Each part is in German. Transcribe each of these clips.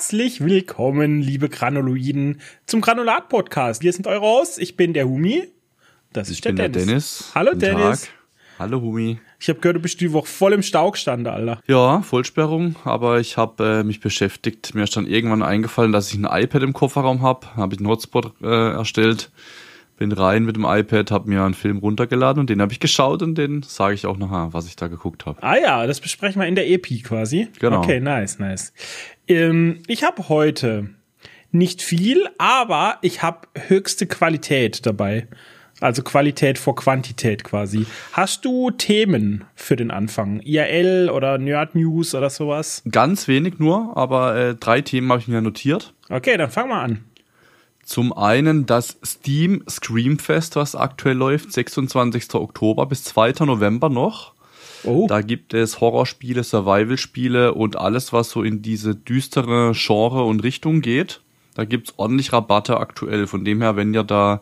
Herzlich willkommen, liebe Granuloiden, zum Granulat-Podcast. Wir sind eure Hosts. Ich bin der Humi. Das ist ich der bin Dennis. der Dennis. Hallo Guten Dennis. Tag. Hallo Humi. Ich habe gehört, du bist die Woche voll im Stau gestanden, Alter. Ja, Vollsperrung, aber ich habe äh, mich beschäftigt. Mir ist dann irgendwann eingefallen, dass ich ein iPad im Kofferraum habe. Habe ich einen Hotspot äh, erstellt. Bin rein mit dem iPad, habe mir einen Film runtergeladen und den habe ich geschaut und den sage ich auch nachher, was ich da geguckt habe. Ah ja, das besprechen wir in der EP quasi. Genau. Okay, nice, nice. Ähm, ich habe heute nicht viel, aber ich habe höchste Qualität dabei. Also Qualität vor Quantität quasi. Hast du Themen für den Anfang? IRL oder Nerd News oder sowas? Ganz wenig nur, aber äh, drei Themen habe ich mir notiert. Okay, dann fang mal an. Zum einen das Steam Screamfest, was aktuell läuft, 26. Oktober bis 2. November noch. Oh, Da gibt es Horrorspiele, Survival-Spiele und alles, was so in diese düstere Genre und Richtung geht. Da gibt's ordentlich Rabatte aktuell. Von dem her, wenn ihr da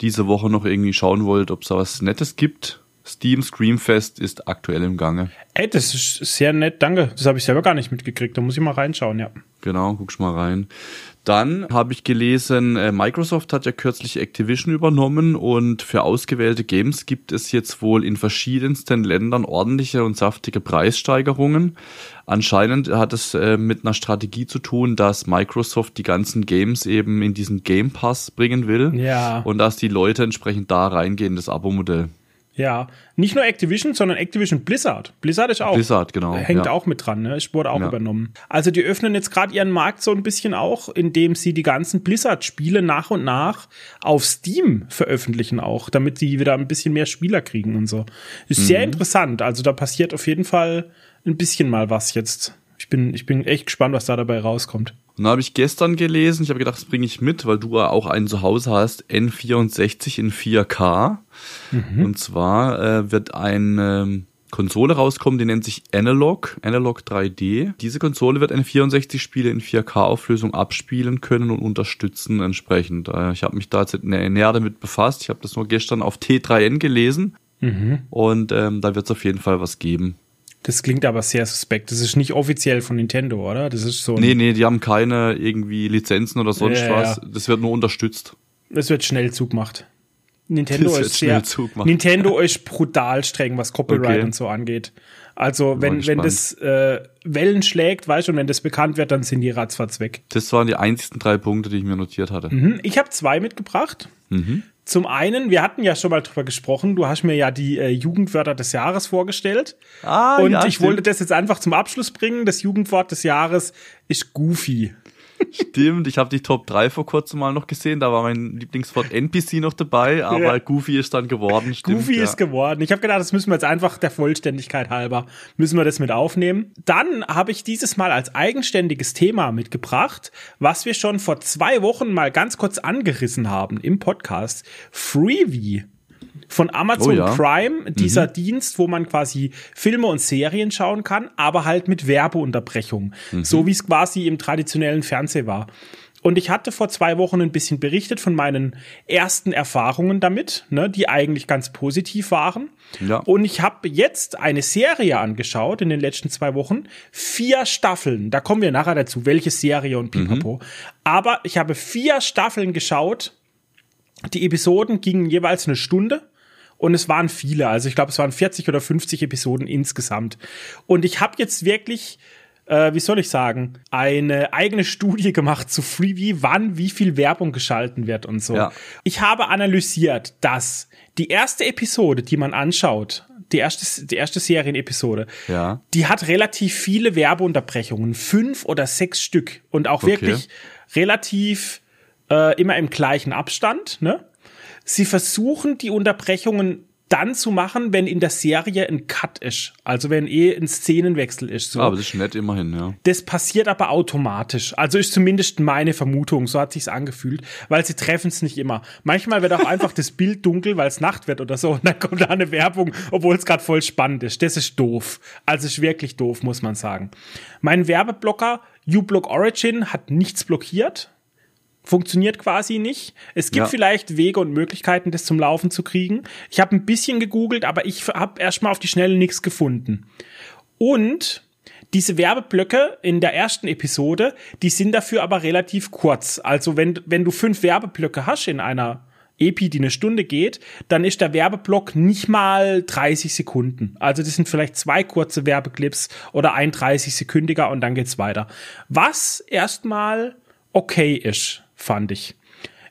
diese Woche noch irgendwie schauen wollt, ob es da was Nettes gibt, Steam Screamfest ist aktuell im Gange. ey, das ist sehr nett, danke. Das habe ich selber gar nicht mitgekriegt. Da muss ich mal reinschauen, ja. Genau, guck's mal rein. Dann habe ich gelesen, äh, Microsoft hat ja kürzlich Activision übernommen und für ausgewählte Games gibt es jetzt wohl in verschiedensten Ländern ordentliche und saftige Preissteigerungen. Anscheinend hat es äh, mit einer Strategie zu tun, dass Microsoft die ganzen Games eben in diesen Game Pass bringen will Ja. und dass die Leute entsprechend da reingehen, das Abo-Modell. Ja, nicht nur Activision, sondern Activision Blizzard. Blizzard ist auch. Blizzard, genau. Hängt ja. auch mit dran, ne? Ich wurde auch Ja. übernommen. Also die öffnen jetzt gerade ihren Markt so ein bisschen auch, indem sie die ganzen Blizzard-Spiele nach und nach auf Steam veröffentlichen auch, damit sie wieder ein bisschen mehr Spieler kriegen und so. Ist sehr Mhm. interessant. Also da passiert auf jeden Fall ein bisschen mal was jetzt. Ich bin, ich bin echt gespannt, was da dabei rauskommt. Und dann habe ich gestern gelesen, ich habe gedacht, das bringe ich mit, weil du ja auch einen zu Hause hast, N64 in 4K. Und zwar äh, wird eine ähm, Konsole rauskommen, die nennt sich Analog, Analog 3D. Diese Konsole wird N64-Spiele in 4K-Auflösung abspielen können und unterstützen entsprechend. Äh, ich habe mich da jetzt nä- näher damit befasst. Ich habe das nur gestern auf T3N gelesen. Und ähm, da wird es auf jeden Fall was geben. Das klingt aber sehr suspekt. Das ist nicht offiziell von Nintendo, oder? Das ist so Nee, nee, die haben keine irgendwie Lizenzen oder sonst Ja, was. ja. Das wird nur unterstützt. Es wird schnell zugemacht. Nintendo Das ist schnell sehr, zugemacht. Nintendo ist brutal streng, was Copyright Okay. und so angeht. Also wenn, wenn das äh, Wellen schlägt, weißt du, und wenn das bekannt wird, dann sind die ratzfatz weg. Das waren die einzigsten drei Punkte, die ich mir notiert hatte. Mhm. Ich habe zwei mitgebracht. Zum einen, wir hatten ja schon mal drüber gesprochen, du hast mir ja die äh, Jugendwörter des Jahres vorgestellt. Ah, und ja, ich stimmt. wollte das jetzt einfach zum Abschluss bringen. Das Jugendwort des Jahres ist Goofy. Stimmt, ich habe die Top 3 vor kurzem mal noch gesehen. Da war mein Lieblingswort NPC noch dabei, aber Ja. Goofy ist dann geworden. Stimmt, Goofy ja. ist geworden. Ich habe gedacht, das müssen wir jetzt einfach der Vollständigkeit halber, müssen wir das mit aufnehmen. Dann habe ich dieses Mal als eigenständiges Thema mitgebracht, was wir schon vor zwei Wochen mal ganz kurz angerissen haben im Podcast. Freebie von Amazon Oh ja. Prime, dieser Dienst, wo man quasi Filme und Serien schauen kann, aber halt mit Werbeunterbrechung, so wie es quasi im traditionellen Fernsehen war. Und ich hatte vor zwei Wochen ein bisschen berichtet von meinen ersten Erfahrungen damit, ne, die eigentlich ganz positiv waren. Ja. Und ich habe jetzt eine Serie angeschaut in den letzten zwei Wochen. Vier Staffeln. Da kommen wir nachher dazu, welche Serie und pipapo. Aber ich habe vier Staffeln geschaut. Die Episoden gingen jeweils eine Stunde. Und es waren viele, also ich glaube, es waren 40 oder 50 Episoden insgesamt. Und ich habe jetzt wirklich, äh, wie soll ich sagen, eine eigene Studie gemacht zu Freebie, wann wie viel Werbung geschalten wird und so. Ja. Ich habe analysiert, dass die erste Episode, die man anschaut, die erste, die erste Serienepisode, Ja. die hat relativ viele Werbeunterbrechungen, fünf oder sechs Stück und auch Okay. wirklich relativ äh, immer im gleichen Abstand. Ne? Sie versuchen die Unterbrechungen dann zu machen, wenn in der Serie ein Cut ist, also wenn eh ein Szenenwechsel ist. So. Ah, aber das ist nett immerhin, ja. Das passiert aber automatisch. Also ist zumindest meine Vermutung, so hat sich's angefühlt, weil sie treffen es nicht immer. Manchmal wird auch einfach das Bild dunkel, weil es Nacht wird oder so und dann kommt da eine Werbung, obwohl es gerade voll spannend ist. Das ist doof. Also ist wirklich doof, muss man sagen. Mein Werbeblocker uBlock Origin hat nichts blockiert. Funktioniert quasi nicht. Es gibt Ja. vielleicht Wege und Möglichkeiten, das zum Laufen zu kriegen. Ich habe ein bisschen gegoogelt, aber ich habe erstmal auf die Schnelle nichts gefunden. Und Diese Werbeblöcke in der ersten Episode, die sind dafür aber relativ kurz. Also wenn, wenn du fünf Werbeblöcke hast in einer Epi, die eine Stunde geht, dann ist der Werbeblock nicht mal 30 Sekunden. Also das sind vielleicht zwei kurze Werbeclips oder ein 30 sekündiger und dann geht's weiter. Was erstmal okay ist, fand ich.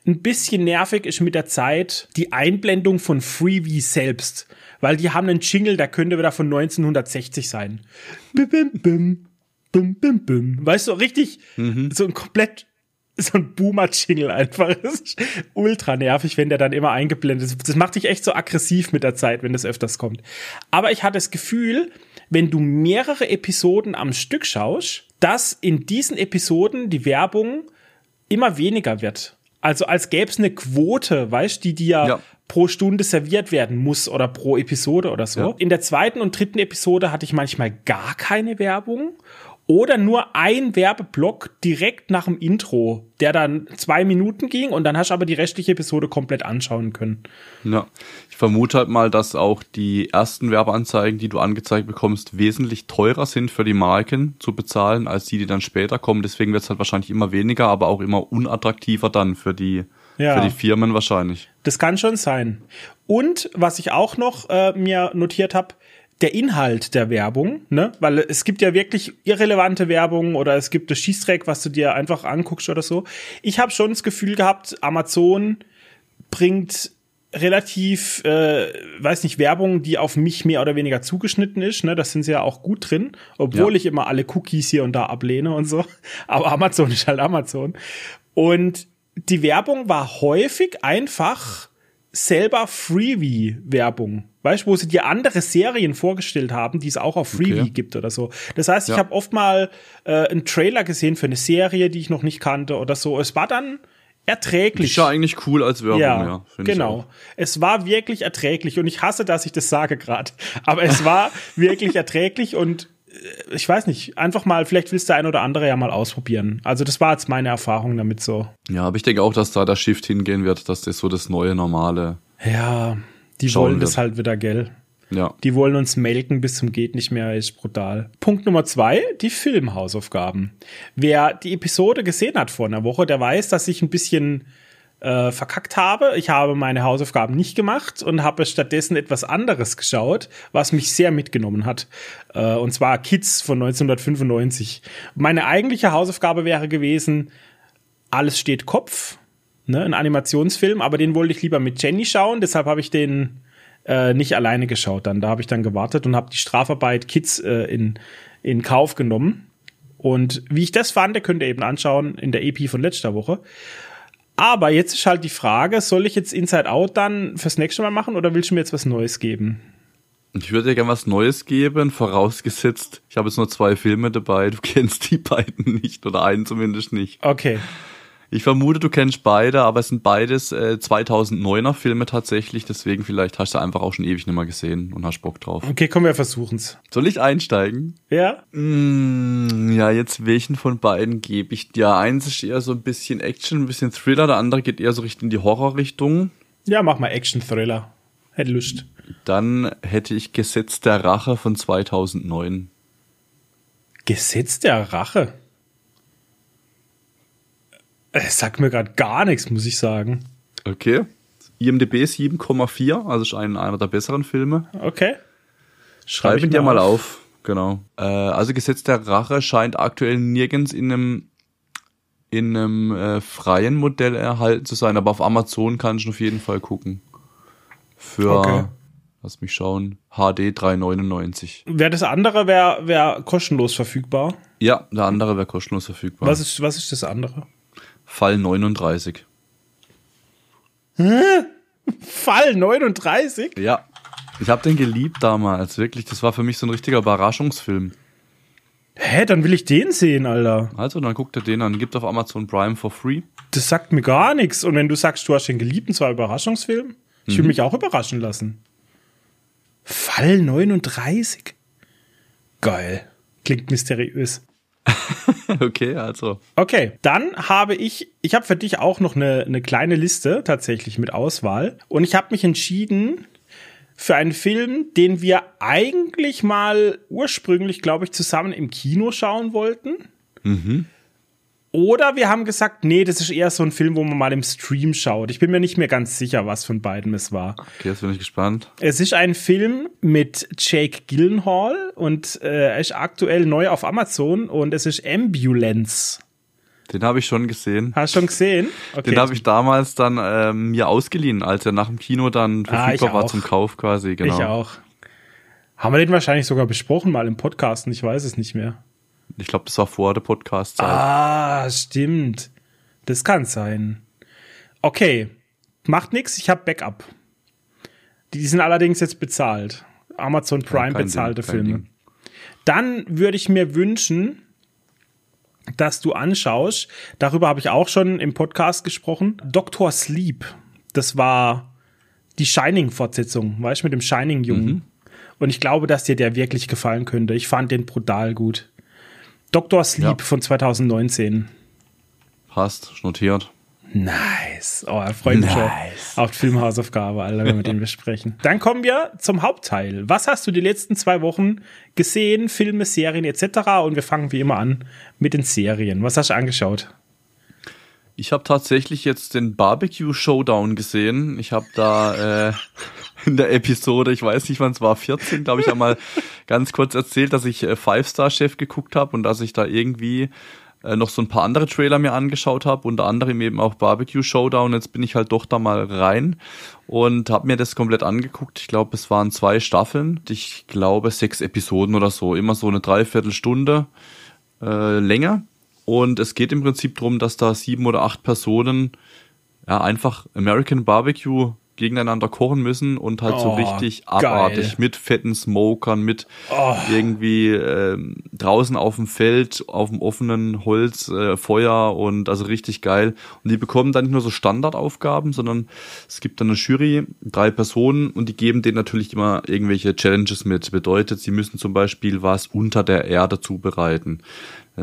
Ein bisschen nervig ist mit der Zeit die Einblendung von Freebie selbst, weil die haben einen Jingle, der könnte wieder von 1960 sein. Bim, bim, bim, bim, bim, bim. Weißt du, richtig, mhm. so ein komplett so ein Boomer-Jingle einfach. Das ist ultra nervig, wenn der dann immer eingeblendet ist. Das macht dich echt so aggressiv mit der Zeit, wenn das öfters kommt. Aber ich hatte das Gefühl, wenn du mehrere Episoden am Stück schaust, dass in diesen Episoden die Werbung immer weniger wird. Also als gäbe es eine Quote, weißt die dir ja. pro Stunde serviert werden muss oder pro Episode oder so. Ja. In der zweiten und dritten Episode hatte ich manchmal gar keine Werbung oder nur ein Werbeblock direkt nach dem Intro, der dann zwei Minuten ging und dann hast du aber die restliche Episode komplett anschauen können. Ja, ich vermute halt mal, dass auch die ersten Werbeanzeigen, die du angezeigt bekommst, wesentlich teurer sind für die Marken zu bezahlen, als die, die dann später kommen. Deswegen wird es halt wahrscheinlich immer weniger, aber auch immer unattraktiver dann für die, ja. für die Firmen wahrscheinlich. Das kann schon sein. Und was ich auch noch äh, mir notiert habe, der Inhalt der Werbung, ne? Weil es gibt ja wirklich irrelevante Werbung oder es gibt das Schießtrack, was du dir einfach anguckst oder so. Ich habe schon das Gefühl gehabt, Amazon bringt relativ, äh, weiß nicht, Werbung, die auf mich mehr oder weniger zugeschnitten ist. Ne? Das sind sie ja auch gut drin, obwohl ja. ich immer alle Cookies hier und da ablehne und so. Aber Amazon ist halt Amazon. Und die Werbung war häufig einfach selber Freebie-Werbung. Weißt du, wo sie dir andere Serien vorgestellt haben, die es auch auf Freebie okay. gibt oder so. Das heißt, ich ja. habe oft mal äh, einen Trailer gesehen für eine Serie, die ich noch nicht kannte oder so. Es war dann erträglich. Ist ja eigentlich cool als Werbung, ja. ja genau. Es war wirklich erträglich und ich hasse, dass ich das sage gerade. Aber es war wirklich erträglich und ich weiß nicht, einfach mal, vielleicht willst du ein oder andere ja mal ausprobieren. Also das war jetzt meine Erfahrung damit so. Ja, aber ich denke auch, dass da der Shift hingehen wird, dass das so das neue Normale. Ja, die wollen wird. das halt wieder, gell? Ja. Die wollen uns melken bis zum geht nicht mehr, ist brutal. Punkt Nummer zwei, die Filmhausaufgaben. Wer die Episode gesehen hat vor einer Woche, der weiß, dass ich ein bisschen äh, verkackt habe. Ich habe meine Hausaufgaben nicht gemacht und habe stattdessen etwas anderes geschaut, was mich sehr mitgenommen hat. Äh, und zwar Kids von 1995. Meine eigentliche Hausaufgabe wäre gewesen, alles steht Kopf, ne, ein Animationsfilm, aber den wollte ich lieber mit Jenny schauen, deshalb habe ich den äh, nicht alleine geschaut. Dann da habe ich dann gewartet und habe die Strafarbeit Kids äh, in in Kauf genommen. Und wie ich das fand, könnt ihr eben anschauen in der EP von letzter Woche. Aber jetzt ist halt die Frage, soll ich jetzt Inside Out dann fürs nächste Mal machen oder willst du mir jetzt was Neues geben? Ich würde dir gerne was Neues geben, vorausgesetzt, ich habe jetzt nur zwei Filme dabei, du kennst die beiden nicht oder einen zumindest nicht. Okay. Ich vermute, du kennst beide, aber es sind beides äh, 2009er Filme tatsächlich, deswegen vielleicht hast du einfach auch schon ewig nicht mehr gesehen und hast Bock drauf. Okay, komm, wir versuchen's. Soll ich einsteigen? Ja. Mm, ja, jetzt welchen von beiden gebe ich dir? Eins ist eher so ein bisschen Action, ein bisschen Thriller, der andere geht eher so Richtung die Horrorrichtung. Ja, mach mal Action-Thriller. Hätte Lust. Dann hätte ich Gesetz der Rache von 2009. Gesetz der Rache? Es sagt mir gerade gar nichts, muss ich sagen. Okay. IMDB 7,4, also ist ein, einer der besseren Filme. Okay. Schreibe ich dir mal auf. auf. Genau. Äh, also Gesetz der Rache scheint aktuell nirgends in einem in einem äh, freien Modell erhalten zu sein, aber auf Amazon kann ich auf jeden Fall gucken. Für, okay. lass mich schauen, HD 399. Wäre das andere wäre wär kostenlos verfügbar? Ja, der andere wäre kostenlos verfügbar. Was ist, was ist das andere? Fall 39. Hä? Fall 39? Ja. Ich habe den geliebt damals, wirklich. Das war für mich so ein richtiger Überraschungsfilm. Hä, dann will ich den sehen, Alter. Also, dann guckt er den an. Gibt auf Amazon Prime for free. Das sagt mir gar nichts. Und wenn du sagst, du hast den geliebt, und zwar Überraschungsfilm, ich mhm. will mich auch überraschen lassen. Fall 39? Geil. Klingt mysteriös. okay, also. Okay, dann habe ich, ich habe für dich auch noch eine, eine kleine Liste tatsächlich mit Auswahl. Und ich habe mich entschieden, für einen Film, den wir eigentlich mal ursprünglich, glaube ich, zusammen im Kino schauen wollten. Mhm. Oder wir haben gesagt, nee, das ist eher so ein Film, wo man mal im Stream schaut. Ich bin mir nicht mehr ganz sicher, was von beiden es war. Okay, jetzt bin ich gespannt. Es ist ein Film mit Jake Gyllenhaal und äh, er ist aktuell neu auf Amazon und es ist Ambulance. Den habe ich schon gesehen. Hast du schon gesehen? Okay. Den habe ich damals dann ähm, mir ausgeliehen, als er nach dem Kino dann ah, verfügbar ah, war zum Kauf quasi. Genau. Ich auch. Haben wir den wahrscheinlich sogar besprochen mal im Podcast? Ich weiß es nicht mehr. Ich glaube, das war vor der Podcast. -Zeit. Ah, stimmt. Das kann sein. Okay, macht nix. Ich habe Backup. Die sind allerdings jetzt bezahlt. Amazon Prime ja, bezahlte Ding, Filme. Ding. Dann würde ich mir wünschen, dass du anschaust. Darüber habe ich auch schon im Podcast gesprochen. Dr. Sleep. Das war die Shining-Fortsetzung, weißt du, mit dem Shining-Jungen. Mhm. Und ich glaube, dass dir der wirklich gefallen könnte. Ich fand den brutal gut. Dr. Sleep ja. von 2019. Passt, notiert. Nice. Oh, er freut mich nice. schon auf die Filmhausaufgabe, Alter, wenn wir den besprechen. Dann kommen wir zum Hauptteil. Was hast du die letzten zwei Wochen gesehen? Filme, Serien etc. Und wir fangen wie immer an mit den Serien. Was hast du angeschaut? Ich habe tatsächlich jetzt den Barbecue Showdown gesehen. Ich habe da äh, in der Episode, ich weiß nicht wann es war, 14, glaube ich, einmal ganz kurz erzählt, dass ich äh, Five Star Chef geguckt habe und dass ich da irgendwie äh, noch so ein paar andere Trailer mir angeschaut habe, unter anderem eben auch Barbecue Showdown. Jetzt bin ich halt doch da mal rein und habe mir das komplett angeguckt. Ich glaube, es waren zwei Staffeln. Ich glaube sechs Episoden oder so, immer so eine Dreiviertelstunde äh, länger. Und es geht im Prinzip darum, dass da sieben oder acht Personen ja einfach American Barbecue gegeneinander kochen müssen und halt oh, so richtig abartig geil. mit fetten Smokern, mit oh. irgendwie äh, draußen auf dem Feld, auf dem offenen Holz, äh, Feuer und also richtig geil. Und die bekommen dann nicht nur so Standardaufgaben, sondern es gibt dann eine Jury, drei Personen und die geben denen natürlich immer irgendwelche Challenges mit. Bedeutet, sie müssen zum Beispiel was unter der Erde zubereiten.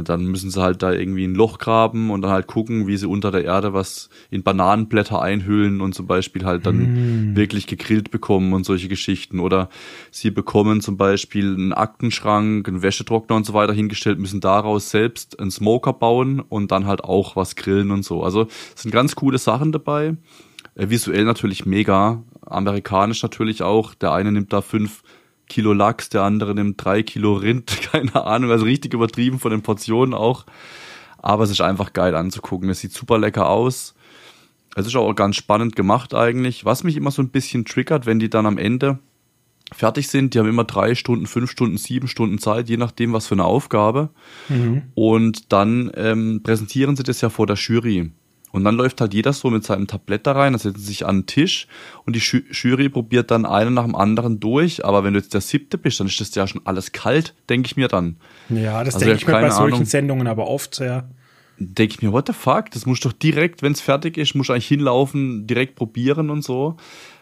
Dann müssen sie halt da irgendwie ein Loch graben und dann halt gucken, wie sie unter der Erde was in Bananenblätter einhüllen und zum Beispiel halt dann mm. wirklich gegrillt bekommen und solche Geschichten. Oder sie bekommen zum Beispiel einen Aktenschrank, einen Wäschetrockner und so weiter hingestellt, müssen daraus selbst einen Smoker bauen und dann halt auch was grillen und so. Also es sind ganz coole Sachen dabei. Äh, visuell natürlich mega, amerikanisch natürlich auch. Der eine nimmt da fünf Kilo Lachs, der andere nimmt drei Kilo Rind, keine Ahnung, also richtig übertrieben von den Portionen auch. Aber es ist einfach geil anzugucken. Es sieht super lecker aus. Es ist auch ganz spannend gemacht eigentlich. Was mich immer so ein bisschen triggert, wenn die dann am Ende fertig sind, die haben immer drei Stunden, fünf Stunden, sieben Stunden Zeit, je nachdem, was für eine Aufgabe. Mhm. Und dann ähm, präsentieren sie das ja vor der Jury. Und dann läuft halt jeder so mit seinem Tablett da rein, dann setzen sich an den Tisch und die Jury probiert dann einen nach dem anderen durch. Aber wenn du jetzt der siebte bist, dann ist das ja schon alles kalt, denke ich mir dann. Ja, das also denke ich mir bei solchen Ahnung. Sendungen aber oft sehr. Denke ich mir, what the fuck? Das musst du doch direkt, wenn es fertig ist, musst du eigentlich hinlaufen, direkt probieren und so.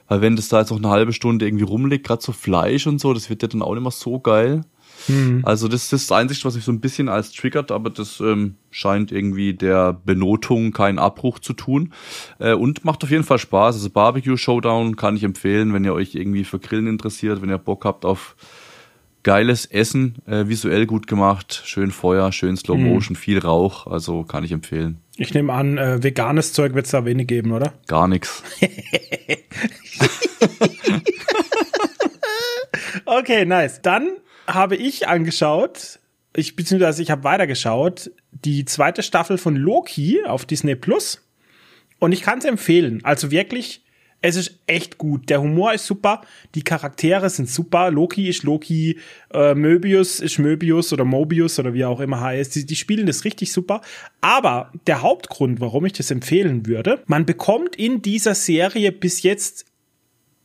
Weil wenn das da jetzt noch eine halbe Stunde irgendwie rumliegt, gerade so Fleisch und so, das wird ja dann auch nicht mehr so geil. Mhm. Also das, das ist das Einzige, was mich so ein bisschen als triggert, aber das ähm, scheint irgendwie der Benotung keinen Abbruch zu tun. Äh, und macht auf jeden Fall Spaß. Also Barbecue Showdown kann ich empfehlen, wenn ihr euch irgendwie für Grillen interessiert, wenn ihr Bock habt auf geiles Essen, äh, visuell gut gemacht, schön Feuer, schön Slow mhm. Motion, mhm. viel Rauch, also kann ich empfehlen. Ich nehme an, äh, veganes Zeug wird es da wenig geben, oder? Gar nichts. okay, nice. Dann habe ich angeschaut, ich beziehungsweise ich habe weitergeschaut, die zweite Staffel von Loki auf Disney Plus. Und ich kann es empfehlen. Also wirklich, es ist echt gut. Der Humor ist super, die Charaktere sind super. Loki ist Loki, äh, Möbius ist Möbius oder Mobius oder wie auch immer heißt. Die, die spielen das richtig super. Aber der Hauptgrund, warum ich das empfehlen würde, man bekommt in dieser Serie bis jetzt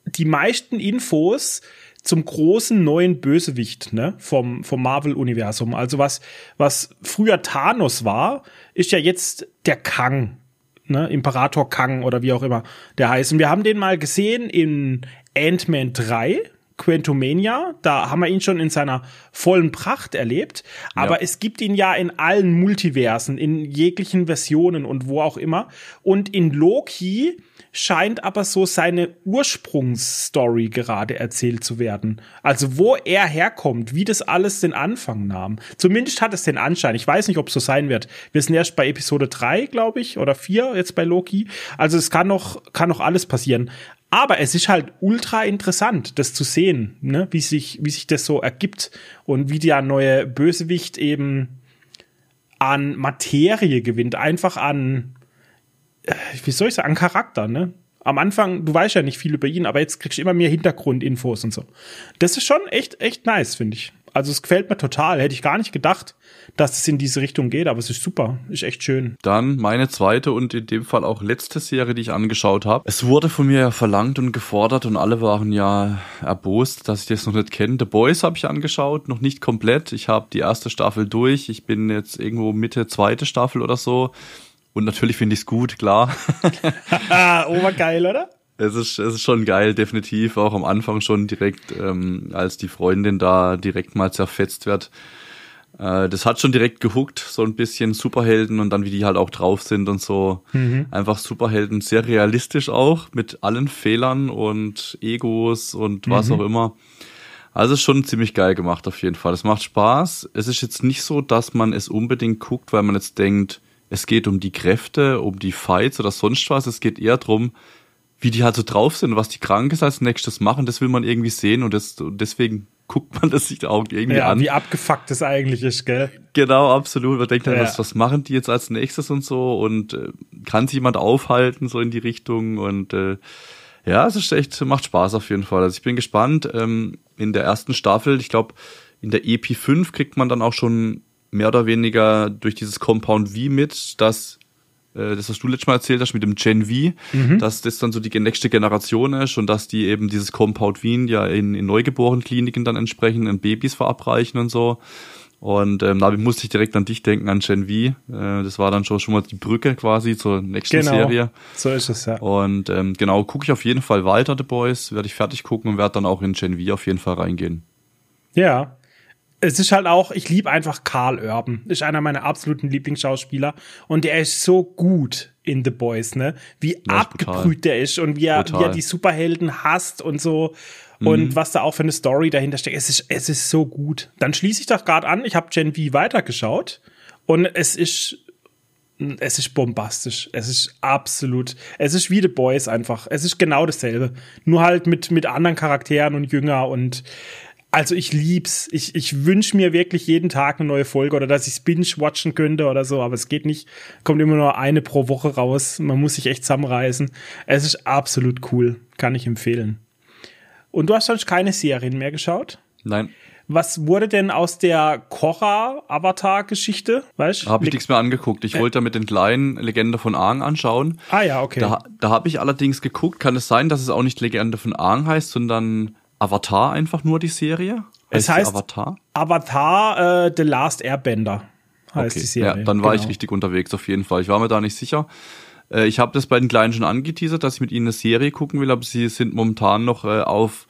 die meisten Infos zum großen neuen Bösewicht ne, vom, vom Marvel-Universum. Also was, was früher Thanos war, ist ja jetzt der Kang. Ne, Imperator Kang oder wie auch immer der heißt. Und wir haben den mal gesehen in Ant-Man 3. Quantumania, da haben wir ihn schon in seiner vollen Pracht erlebt, aber ja. es gibt ihn ja in allen Multiversen, in jeglichen Versionen und wo auch immer. Und in Loki scheint aber so seine Ursprungsstory gerade erzählt zu werden. Also wo er herkommt, wie das alles den Anfang nahm. Zumindest hat es den Anschein. Ich weiß nicht, ob es so sein wird. Wir sind erst bei Episode 3, glaube ich, oder 4 jetzt bei Loki. Also es kann noch, kann noch alles passieren. Aber es ist halt ultra interessant, das zu sehen, ne? wie sich, wie sich das so ergibt und wie der neue Bösewicht eben an Materie gewinnt, einfach an, äh, wie soll ich sagen, an Charakter, ne? Am Anfang, du weißt ja nicht viel über ihn, aber jetzt kriegst du immer mehr Hintergrundinfos und so. Das ist schon echt, echt nice, finde ich. Also es gefällt mir total. Hätte ich gar nicht gedacht, dass es in diese Richtung geht, aber es ist super. Ist echt schön. Dann meine zweite und in dem Fall auch letzte Serie, die ich angeschaut habe. Es wurde von mir ja verlangt und gefordert und alle waren ja erbost, dass ich das noch nicht kenne. The Boys habe ich angeschaut, noch nicht komplett. Ich habe die erste Staffel durch. Ich bin jetzt irgendwo Mitte zweite Staffel oder so. Und natürlich finde ich es gut, klar. Obergeil, oder? Es ist, es ist schon geil, definitiv. Auch am Anfang schon direkt, ähm, als die Freundin da direkt mal zerfetzt wird. Äh, das hat schon direkt gehuckt, so ein bisschen Superhelden und dann wie die halt auch drauf sind und so. Mhm. Einfach Superhelden, sehr realistisch auch, mit allen Fehlern und Egos und was mhm. auch immer. Also ist schon ziemlich geil gemacht auf jeden Fall. Es macht Spaß. Es ist jetzt nicht so, dass man es unbedingt guckt, weil man jetzt denkt, es geht um die Kräfte, um die Fights oder sonst was. Es geht eher drum wie die halt so drauf sind, was die Krankes als nächstes machen, das will man irgendwie sehen und, das, und deswegen guckt man das sich auch irgendwie ja, an. Wie abgefuckt das eigentlich ist, gell? Genau, absolut. Man denkt dann, ja. was, was machen die jetzt als nächstes und so und äh, kann sich jemand aufhalten, so in die Richtung und äh, ja, es ist echt, macht Spaß auf jeden Fall. Also ich bin gespannt. Ähm, in der ersten Staffel, ich glaube, in der EP 5 kriegt man dann auch schon mehr oder weniger durch dieses Compound V mit, dass das, was du letztes Mal erzählt hast mit dem Gen V, mhm. dass das dann so die nächste Generation ist und dass die eben dieses Compound Wien ja in, in Neugeborenenkliniken dann entsprechend in Babys verabreichen und so. Und ähm, da musste ich direkt an dich denken, an Gen V. Äh, das war dann schon, schon mal die Brücke quasi zur nächsten genau, Serie. So ist es, ja. Und ähm, genau, gucke ich auf jeden Fall weiter, The Boys, werde ich fertig gucken und werde dann auch in Gen V auf jeden Fall reingehen. Ja, es ist halt auch, ich liebe einfach Karl Urban. Ist einer meiner absoluten Lieblingsschauspieler. Und der ist so gut in The Boys, ne? Wie ja, abgebrüht der ist und wie er, wie er die Superhelden hasst und so. Mhm. Und was da auch für eine Story dahinter steckt. Es ist, es ist so gut. Dann schließe ich doch gerade an. Ich habe Gen V weitergeschaut. Und es ist es ist bombastisch. Es ist absolut. Es ist wie The Boys einfach. Es ist genau dasselbe. Nur halt mit, mit anderen Charakteren und jünger und also ich lieb's. Ich, ich wünsche mir wirklich jeden Tag eine neue Folge oder dass ich binge-watchen könnte oder so, aber es geht nicht. Kommt immer nur eine pro Woche raus. Man muss sich echt zusammenreißen. Es ist absolut cool. Kann ich empfehlen. Und du hast sonst keine Serien mehr geschaut? Nein. Was wurde denn aus der Korra-Avatar-Geschichte? Weißt Habe ich nichts mehr angeguckt. Ich äh. wollte mit den kleinen Legende von Aang anschauen. Ah ja, okay. Da, da habe ich allerdings geguckt. Kann es sein, dass es auch nicht Legende von Aang heißt, sondern Avatar einfach nur die Serie? Es heißt Avatar, Avatar äh, The Last Airbender heißt okay. die Serie. Ja, dann war genau. ich richtig unterwegs auf jeden Fall. Ich war mir da nicht sicher. Äh, ich habe das bei den Kleinen schon angeteasert, dass ich mit ihnen eine Serie gucken will, aber sie sind momentan noch äh, auf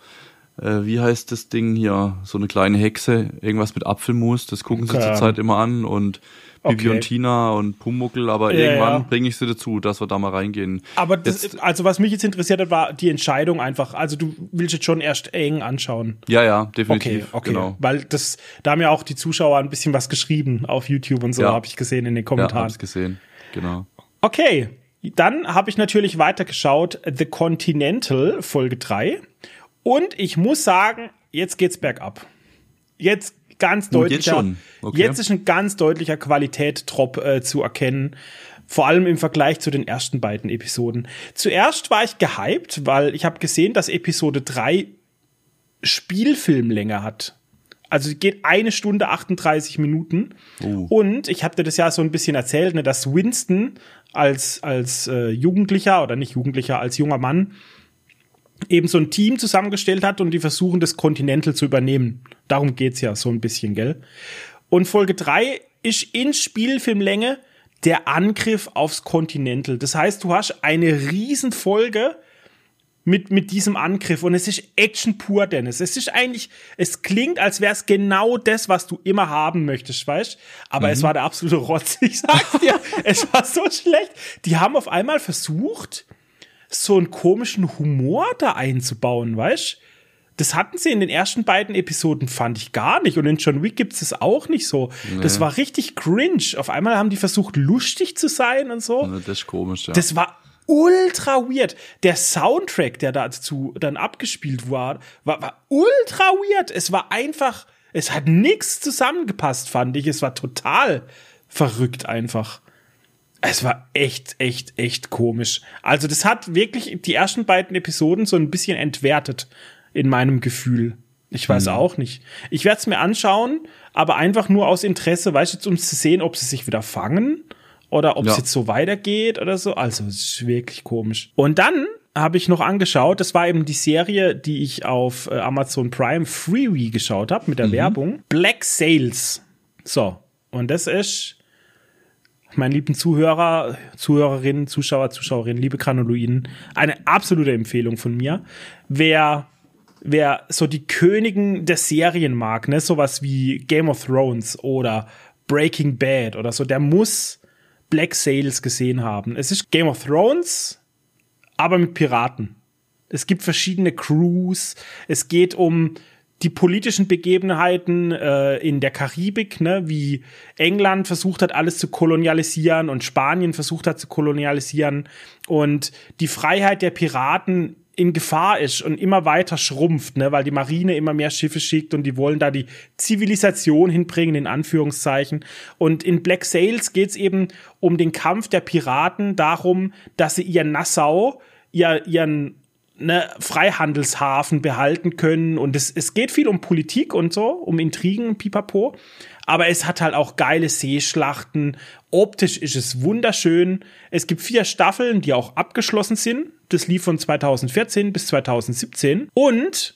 äh, wie heißt das Ding hier, so eine kleine Hexe, irgendwas mit Apfelmus, das gucken okay. sie zurzeit immer an und Bibi okay. und Tina und Pumuckel, aber ja, irgendwann ja. bringe ich sie dazu, dass wir da mal reingehen. Aber das, jetzt, also was mich jetzt interessiert hat, war die Entscheidung einfach. Also du willst jetzt schon erst eng anschauen. Ja, ja, definitiv. Okay, okay. Genau. Weil das, da haben ja auch die Zuschauer ein bisschen was geschrieben auf YouTube und so, ja. habe ich gesehen in den Kommentaren. Ja, hab ich gesehen. Genau. Okay. Dann habe ich natürlich weitergeschaut, The Continental, Folge 3. Und ich muss sagen, jetzt geht's bergab. Jetzt ganz deutlicher, jetzt, okay. jetzt, ist ein ganz deutlicher Qualität-Drop äh, zu erkennen. Vor allem im Vergleich zu den ersten beiden Episoden. Zuerst war ich gehypt, weil ich habe gesehen, dass Episode 3 Spielfilmlänge hat. Also geht eine Stunde 38 Minuten. Uh. Und ich habe dir das ja so ein bisschen erzählt, ne, dass Winston als, als äh, Jugendlicher oder nicht Jugendlicher, als junger Mann eben so ein Team zusammengestellt hat und die versuchen, das Continental zu übernehmen. Darum geht's ja so ein bisschen, gell? Und Folge drei ist in Spielfilmlänge der Angriff aufs Continental. Das heißt, du hast eine Riesenfolge mit, mit diesem Angriff. Und es ist Action pur, Dennis. Es ist eigentlich, es klingt, als wäre es genau das, was du immer haben möchtest, weißt Aber mhm. es war der absolute Rotz. Ich sag's dir, es war so schlecht. Die haben auf einmal versucht, so einen komischen Humor da einzubauen, weißt das hatten sie in den ersten beiden Episoden, fand ich gar nicht. Und in John Wick gibt's das auch nicht so. Nee. Das war richtig cringe. Auf einmal haben die versucht, lustig zu sein und so. Das ist komisch, ja. Das war ultra weird. Der Soundtrack, der dazu dann abgespielt war, war, war ultra weird. Es war einfach, es hat nichts zusammengepasst, fand ich. Es war total verrückt einfach. Es war echt, echt, echt komisch. Also das hat wirklich die ersten beiden Episoden so ein bisschen entwertet in meinem Gefühl. Ich weiß mhm. auch nicht. Ich werde es mir anschauen, aber einfach nur aus Interesse, weißt du, um zu sehen, ob sie sich wieder fangen oder ob es ja. jetzt so weitergeht oder so. Also, es ist wirklich komisch. Und dann habe ich noch angeschaut, das war eben die Serie, die ich auf äh, Amazon Prime Freebie geschaut habe mit der mhm. Werbung. Black Sales. So, und das ist meinen lieben Zuhörer, Zuhörerinnen, Zuschauer, Zuschauerinnen, liebe Granuloiden, eine absolute Empfehlung von mir. Wer wer so die Königen der Serien mag, ne, sowas wie Game of Thrones oder Breaking Bad oder so, der muss Black Sails gesehen haben. Es ist Game of Thrones, aber mit Piraten. Es gibt verschiedene Crews. Es geht um die politischen Begebenheiten äh, in der Karibik, ne, wie England versucht hat, alles zu kolonialisieren und Spanien versucht hat zu kolonialisieren und die Freiheit der Piraten in Gefahr ist und immer weiter schrumpft, ne, weil die Marine immer mehr Schiffe schickt und die wollen da die Zivilisation hinbringen, in Anführungszeichen. Und in Black Sails geht's eben um den Kampf der Piraten, darum, dass sie ihren Nassau, ihr, ihren ne, Freihandelshafen behalten können. Und es, es geht viel um Politik und so, um Intrigen, pipapo. Aber es hat halt auch geile Seeschlachten. Optisch ist es wunderschön. Es gibt vier Staffeln, die auch abgeschlossen sind. Das lief von 2014 bis 2017. Und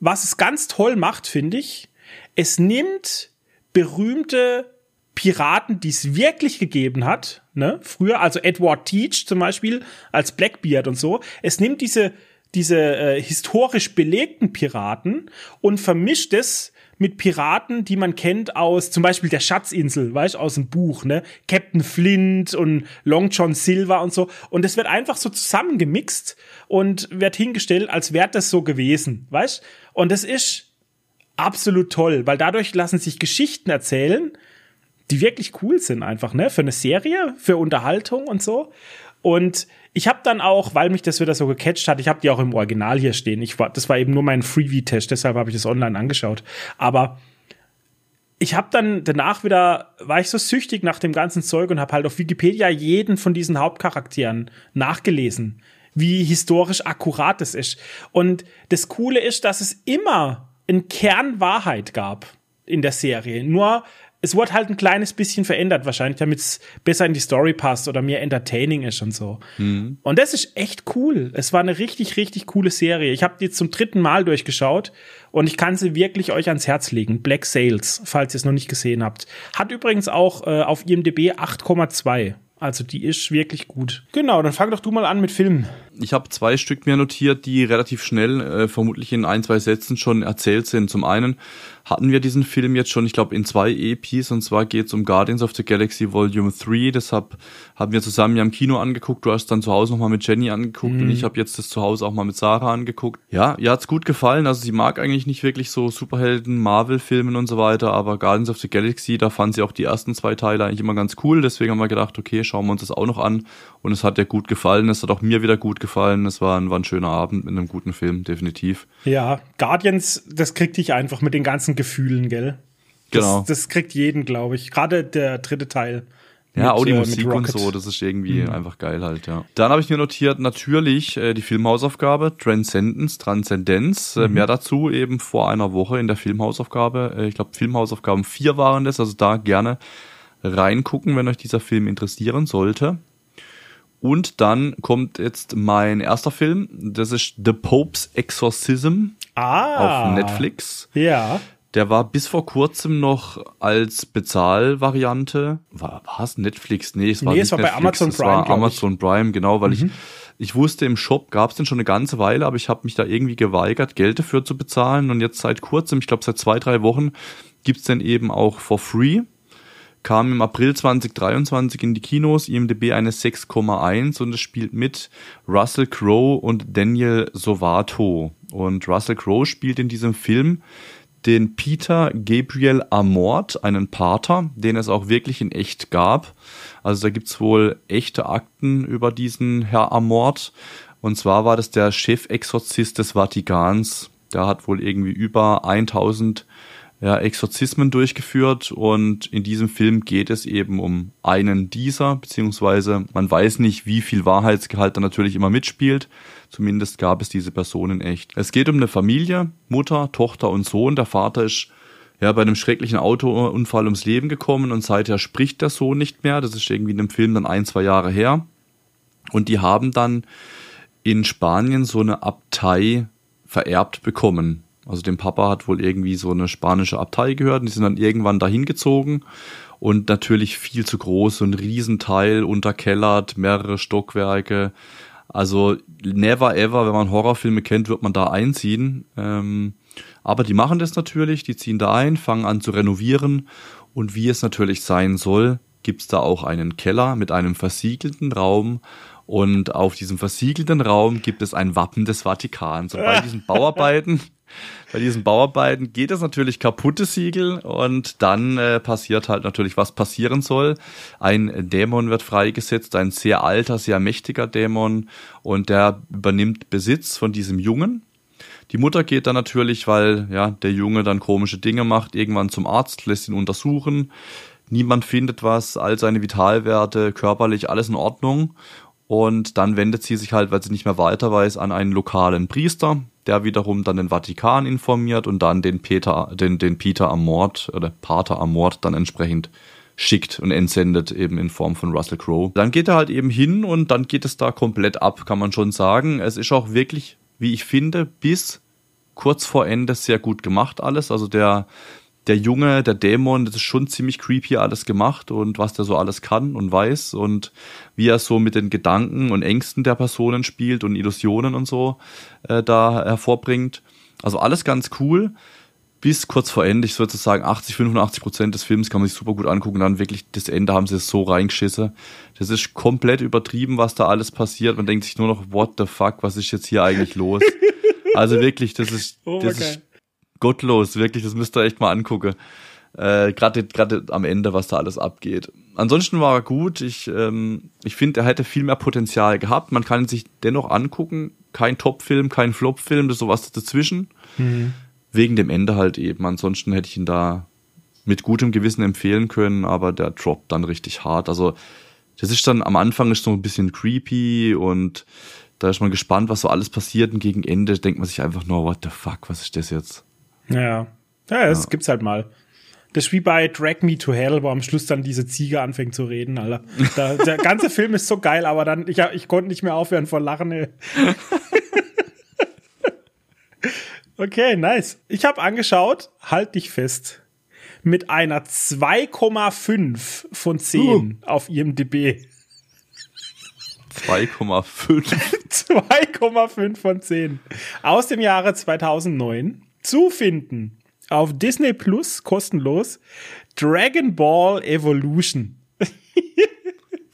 was es ganz toll macht, finde ich, es nimmt berühmte Piraten, die es wirklich gegeben hat, ne, früher, also Edward Teach zum Beispiel als Blackbeard und so, es nimmt diese, diese äh, historisch belegten Piraten und vermischt es mit Piraten, die man kennt aus zum Beispiel der Schatzinsel, weißt aus dem Buch, ne? Captain Flint und Long John Silver und so. Und es wird einfach so zusammengemixt und wird hingestellt, als wäre das so gewesen, weißt? Und das ist absolut toll, weil dadurch lassen sich Geschichten erzählen, die wirklich cool sind einfach, ne? Für eine Serie, für Unterhaltung und so. Und ich habe dann auch, weil mich das wieder so gecatcht hat, ich habe die auch im Original hier stehen. Ich war, das war eben nur mein Freebie-Test, deshalb habe ich das online angeschaut. Aber ich habe dann danach wieder, war ich so süchtig nach dem ganzen Zeug und habe halt auf Wikipedia jeden von diesen Hauptcharakteren nachgelesen, wie historisch akkurat es ist. Und das Coole ist, dass es immer ein Kern Wahrheit gab in der Serie. Nur es wurde halt ein kleines bisschen verändert, wahrscheinlich, damit es besser in die Story passt oder mehr entertaining ist und so. Mhm. Und das ist echt cool. Es war eine richtig, richtig coole Serie. Ich habe die jetzt zum dritten Mal durchgeschaut und ich kann sie wirklich euch ans Herz legen. Black Sails, falls ihr es noch nicht gesehen habt. Hat übrigens auch äh, auf IMDb 8,2. Also die ist wirklich gut. Genau, dann fang doch du mal an mit Filmen. Ich habe zwei Stück mehr notiert, die relativ schnell, äh, vermutlich in ein, zwei Sätzen schon erzählt sind. Zum einen hatten wir diesen Film jetzt schon, ich glaube, in zwei EPs. Und zwar geht es um Guardians of the Galaxy Volume 3. Deshalb haben wir zusammen ja im Kino angeguckt. Du hast dann zu Hause nochmal mit Jenny angeguckt mhm. und ich habe jetzt das zu Hause auch mal mit Sarah angeguckt. Ja, ihr hat's gut gefallen. Also sie mag eigentlich nicht wirklich so Superhelden, Marvel-Filmen und so weiter, aber Guardians of the Galaxy, da fand sie auch die ersten zwei Teile eigentlich immer ganz cool. Deswegen haben wir gedacht, okay, schauen wir uns das auch noch an. Und es hat ihr gut gefallen. Es hat auch mir wieder gut gefallen. Es war ein, war ein schöner Abend mit einem guten Film, definitiv. Ja, Guardians, das kriegt dich einfach mit den ganzen Gefühlen, gell? Das, genau. Das kriegt jeden, glaube ich. Gerade der dritte Teil. Ja, auch die äh, Musik und so, das ist irgendwie mhm. einfach geil halt, ja. Dann habe ich mir notiert, natürlich äh, die Filmhausaufgabe, Transcendence, Transzendenz, äh, mhm. mehr dazu eben vor einer Woche in der Filmhausaufgabe. Äh, ich glaube, Filmhausaufgaben vier waren das, also da gerne reingucken, wenn euch dieser Film interessieren sollte. Und dann kommt jetzt mein erster Film, das ist The Pope's Exorcism ah, auf Netflix. Ja. Der war bis vor kurzem noch als Bezahlvariante. War es Netflix? Nee, es war, nee, es war Netflix, bei Amazon es Prime. War Amazon Prime, genau, weil mhm. ich, ich wusste, im Shop gab es den schon eine ganze Weile, aber ich habe mich da irgendwie geweigert, Geld dafür zu bezahlen. Und jetzt seit kurzem, ich glaube seit zwei, drei Wochen, gibt's den eben auch for free kam im April 2023 in die Kinos, IMDb eine 6,1 und es spielt mit Russell Crowe und Daniel Sovato. Und Russell Crowe spielt in diesem Film den Peter Gabriel Amort, einen Pater, den es auch wirklich in echt gab. Also da gibt's wohl echte Akten über diesen Herr Amort. Und zwar war das der Chefexorzist des Vatikans. Der hat wohl irgendwie über 1000 ja, Exorzismen durchgeführt und in diesem Film geht es eben um einen dieser, beziehungsweise man weiß nicht, wie viel Wahrheitsgehalt da natürlich immer mitspielt. Zumindest gab es diese Personen echt. Es geht um eine Familie, Mutter, Tochter und Sohn. Der Vater ist ja bei einem schrecklichen Autounfall ums Leben gekommen und seither spricht der Sohn nicht mehr. Das ist irgendwie in dem Film dann ein, zwei Jahre her. Und die haben dann in Spanien so eine Abtei vererbt bekommen. Also dem Papa hat wohl irgendwie so eine spanische Abtei gehört und die sind dann irgendwann dahin gezogen und natürlich viel zu groß, so ein Riesenteil unterkellert, mehrere Stockwerke. Also never ever, wenn man Horrorfilme kennt, wird man da einziehen. Ähm, aber die machen das natürlich, die ziehen da ein, fangen an zu renovieren und wie es natürlich sein soll, gibt's da auch einen Keller mit einem versiegelten Raum und auf diesem versiegelten Raum gibt es ein Wappen des Vatikans. Und bei diesen Bauarbeiten bei diesen Bauarbeiten geht es natürlich kaputte Siegel und dann äh, passiert halt natürlich, was passieren soll. Ein Dämon wird freigesetzt, ein sehr alter, sehr mächtiger Dämon und der übernimmt Besitz von diesem Jungen. Die Mutter geht dann natürlich, weil ja der Junge dann komische Dinge macht, irgendwann zum Arzt, lässt ihn untersuchen. Niemand findet was, all seine Vitalwerte, körperlich alles in Ordnung. Und dann wendet sie sich halt, weil sie nicht mehr weiter weiß, an einen lokalen Priester, der wiederum dann den Vatikan informiert und dann den Peter, den, den Peter am Mord oder Pater am Mord dann entsprechend schickt und entsendet eben in Form von Russell Crowe. Dann geht er halt eben hin und dann geht es da komplett ab, kann man schon sagen. Es ist auch wirklich, wie ich finde, bis kurz vor Ende sehr gut gemacht alles. Also der, der Junge, der Dämon, das ist schon ziemlich creepy alles gemacht und was der so alles kann und weiß und wie er so mit den Gedanken und Ängsten der Personen spielt und Illusionen und so äh, da hervorbringt. Also alles ganz cool. Bis kurz vor Ende, ich würde sagen 80, 85 Prozent des Films kann man sich super gut angucken. Dann wirklich das Ende haben sie es so reingeschissen. Das ist komplett übertrieben, was da alles passiert. Man denkt sich nur noch, what the fuck, was ist jetzt hier eigentlich los? Also wirklich, das ist, oh, das ist gottlos, wirklich, das müsst ihr echt mal angucken. Äh, Gerade gerade am Ende, was da alles abgeht. Ansonsten war er gut. Ich, ähm, ich finde, er hätte viel mehr Potenzial gehabt. Man kann ihn sich dennoch angucken. Kein Top-Film, kein Flop-Film, das ist sowas dazwischen. Mhm. Wegen dem Ende halt eben. Ansonsten hätte ich ihn da mit gutem Gewissen empfehlen können, aber der droppt dann richtig hart. Also, das ist dann am Anfang ist so ein bisschen creepy und da ist man gespannt, was so alles passiert und gegen Ende denkt man sich einfach nur, what the fuck, was ist das jetzt? Ja. Ja, das ja. gibt's halt mal. Das ist wie bei Drag Me to Hell, wo am Schluss dann diese Ziege anfängt zu reden, Alter. Da, der ganze Film ist so geil, aber dann, ich, ich konnte nicht mehr aufhören vor Lachen. Ey. okay, nice. Ich habe angeschaut, halt dich fest, mit einer 2,5 von 10 uh. auf IMDb. 2,5. 2,5 von 10. Aus dem Jahre 2009 zu finden auf Disney Plus kostenlos Dragon Ball Evolution.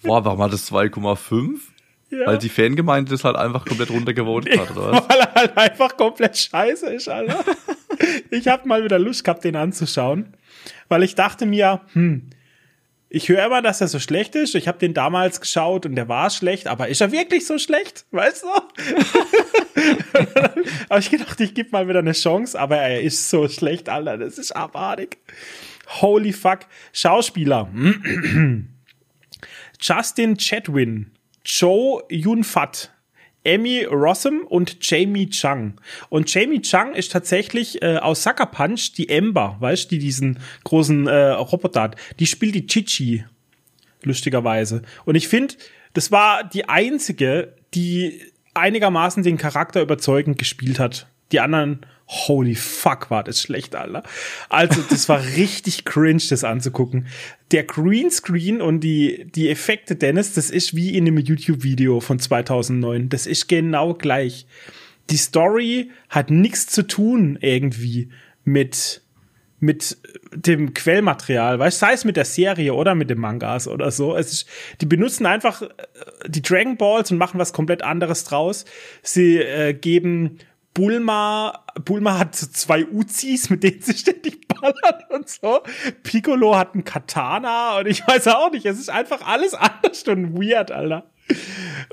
Boah, warum hat das 2,5? Ja. Weil die Fangemeinde das halt einfach komplett runtergewotet hat, oder was? Weil er halt einfach komplett scheiße ist, Alter. ich hab mal wieder Lust gehabt, den anzuschauen. Weil ich dachte mir, hm, ich höre immer, dass er so schlecht ist. Ich habe den damals geschaut und der war schlecht, aber ist er wirklich so schlecht? Weißt du? habe ich gedacht, ich gebe mal wieder eine Chance, aber er ist so schlecht, Alter. Das ist abartig. Holy fuck. Schauspieler. Justin Chatwin, Joe Yun-Fat, Emmy Rossum und Jamie Chung. Und Jamie Chung ist tatsächlich äh, aus Sucker Punch die Ember, weißt du, die diesen großen äh, Roboter hat. Die spielt die Chichi, lustigerweise. Und ich finde, das war die einzige, die einigermaßen den Charakter überzeugend gespielt hat Die anderen, holy fuck, war das schlecht, Alter. Also, das war richtig cringe, das anzugucken. Der Greenscreen und die, die Effekte, Dennis, das ist wie in einem YouTube-Video von 2009. Das ist genau gleich. Die Story hat nichts zu tun irgendwie mit, mit dem Quellmaterial, weißt sei es mit der Serie oder mit den Mangas oder so. Es ist, die benutzen einfach äh, die Dragon Balls und machen was komplett anderes draus. Sie äh, geben Bulma, Bulma hat zwei Uzis, mit denen sie ständig ballern und so. Piccolo hat einen Katana und ich weiß auch nicht, es ist einfach alles anders und weird, Alter.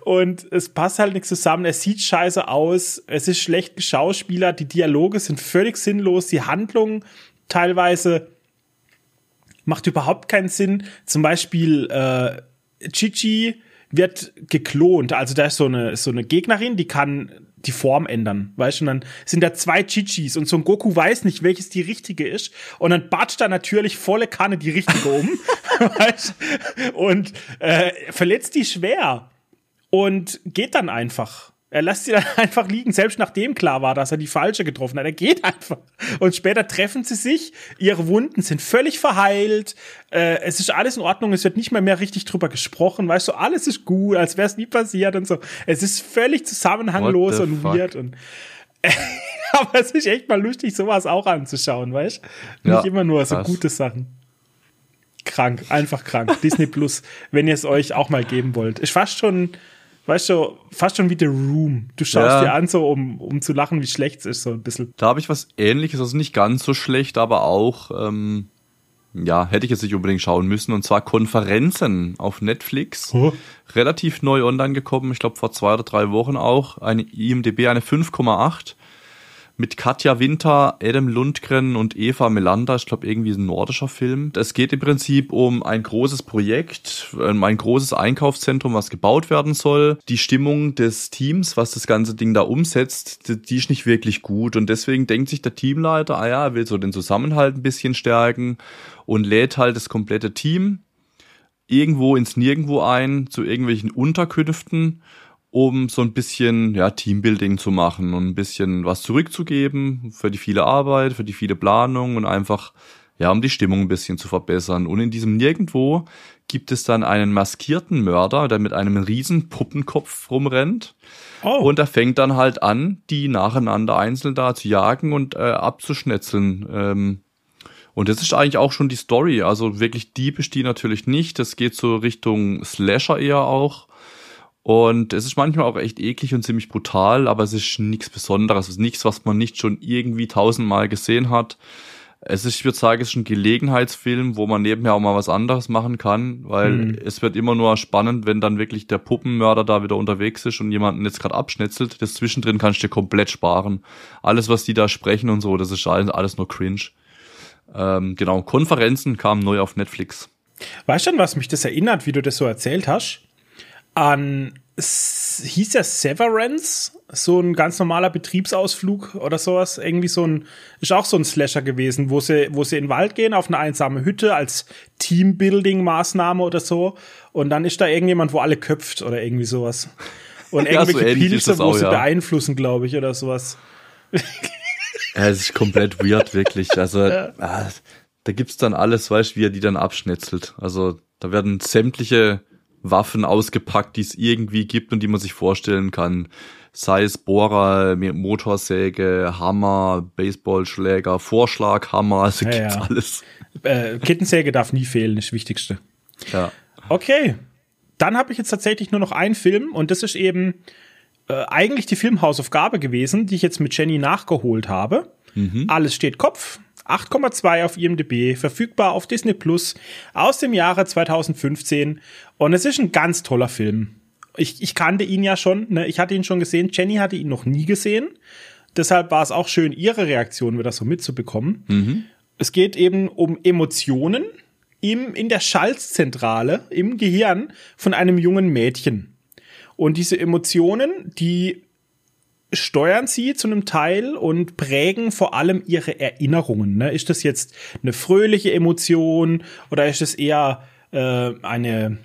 Und es passt halt nichts zusammen. Es sieht scheiße aus. Es ist schlecht geschauspielert. Die Dialoge sind völlig sinnlos. Die Handlung teilweise macht überhaupt keinen Sinn. Zum Beispiel äh, Chichi wird geklont. Also da ist so eine, so eine Gegnerin, die kann die Form ändern, weißt du? Und dann sind da zwei Chichis und so ein Goku weiß nicht, welches die richtige ist. Und dann batscht da natürlich volle Kanne die richtige um, weißt Und äh, verletzt die schwer und geht dann einfach. Er lässt sie dann einfach liegen, selbst nachdem klar war, dass er die falsche getroffen hat. Er geht einfach. Und später treffen sie sich. Ihre Wunden sind völlig verheilt. Äh, es ist alles in Ordnung. Es wird nicht mehr mehr richtig drüber gesprochen. Weißt du, alles ist gut, als wäre es nie passiert und so. Es ist völlig zusammenhanglos und fuck? weird und aber es ist echt mal lustig, sowas auch anzuschauen, weißt du? Ja, nicht immer nur so krass. gute Sachen. Krank, einfach krank. Disney Plus, wenn ihr es euch auch mal geben wollt. Ist fast schon weißt du, fast schon wie The Room. Du schaust ja. dir an, so um, um zu lachen, wie schlecht es ist, so ein bisschen. Da habe ich was ähnliches, also nicht ganz so schlecht, aber auch, ähm, ja, hätte ich jetzt nicht unbedingt schauen müssen, und zwar Konferenzen auf Netflix. Oh. Relativ neu online gekommen, ich glaube vor zwei oder drei Wochen auch. Eine IMDB, eine 5,8 mit Katja Winter, Adam Lundgren und Eva Melander. Ich glaube, irgendwie ein nordischer Film. Es geht im Prinzip um ein großes Projekt, ähm, ein großes Einkaufszentrum, was gebaut werden soll. Die Stimmung des Teams, was das ganze Ding da umsetzt, die ist nicht wirklich gut. Und deswegen denkt sich der Teamleiter, ah ja, er will so den Zusammenhalt ein bisschen stärken und lädt halt das komplette Team irgendwo ins Nirgendwo ein, zu irgendwelchen Unterkünften um so ein bisschen ja, Teambuilding zu machen und ein bisschen was zurückzugeben für die viele Arbeit, für die viele Planung und einfach ja, um die Stimmung ein bisschen zu verbessern. Und in diesem Nirgendwo gibt es dann einen maskierten Mörder, der mit einem riesen Puppenkopf rumrennt. Oh. Und er fängt dann halt an, die nacheinander einzeln da zu jagen und äh, abzuschnetzeln. Ähm, und das ist eigentlich auch schon die Story. Also wirklich Dieb ist die natürlich nicht. Das geht so Richtung Slasher eher auch. Und es ist manchmal auch echt eklig und ziemlich brutal, aber es ist nichts Besonderes. Es ist nichts, was man nicht schon irgendwie tausendmal gesehen hat. Es ist, ich würde sagen, es ist ein Gelegenheitsfilm, wo man nebenher auch mal was anderes machen kann, weil mhm. es wird immer nur spannend, wenn dann wirklich der Puppenmörder da wieder unterwegs ist und jemanden jetzt gerade abschnetzelt. Das zwischendrin kannst du dir komplett sparen. Alles, was die da sprechen und so, das ist alles, alles nur cringe. Ähm, genau, Konferenzen kamen neu auf Netflix. Weißt du, was mich das erinnert, wie du das so erzählt hast? An hieß der Severance, so ein ganz normaler Betriebsausflug oder sowas, irgendwie so ein ist auch so ein Slasher gewesen, wo sie wo sie in den Wald gehen auf eine einsame Hütte als Teambuilding Maßnahme oder so und dann ist da irgendjemand, wo alle köpft oder irgendwie sowas. Und irgendwelche ja, so Pilze, wo sie ja. beeinflussen, glaube ich, oder sowas. Ja, es ist komplett weird, wirklich. Also, ja. ah, da gibt's dann alles, weißt du, wie er die dann abschnetzelt. Also, da werden sämtliche Waffen ausgepackt, die es irgendwie gibt und die man sich vorstellen kann. Sei es Bohrer, Motorsäge, Hammer, Baseballschläger, Vorschlaghammer, also ja, gibt's ja. alles. Äh, Kettensäge darf nie fehlen, das Wichtigste. Ja. Okay. Dann habe ich jetzt tatsächlich nur noch einen Film und das ist eben äh, eigentlich die Filmhausaufgabe gewesen, die ich jetzt mit Jenny nachgeholt habe. Mhm. Alles steht Kopf. 8,2 auf IMDb, verfügbar auf Disney Plus aus dem Jahre 2015. Und es ist ein ganz toller Film. Ich, ich kannte ihn ja schon, ne? ich hatte ihn schon gesehen. Jenny hatte ihn noch nie gesehen. Deshalb war es auch schön, ihre Reaktion wieder so mitzubekommen. Mhm. Es geht eben um Emotionen im, in der Schaltzentrale im Gehirn von einem jungen Mädchen. Und diese Emotionen, die steuern sie zu einem Teil und prägen vor allem ihre Erinnerungen. Ne? Ist das jetzt eine fröhliche Emotion oder ist es eher äh, eine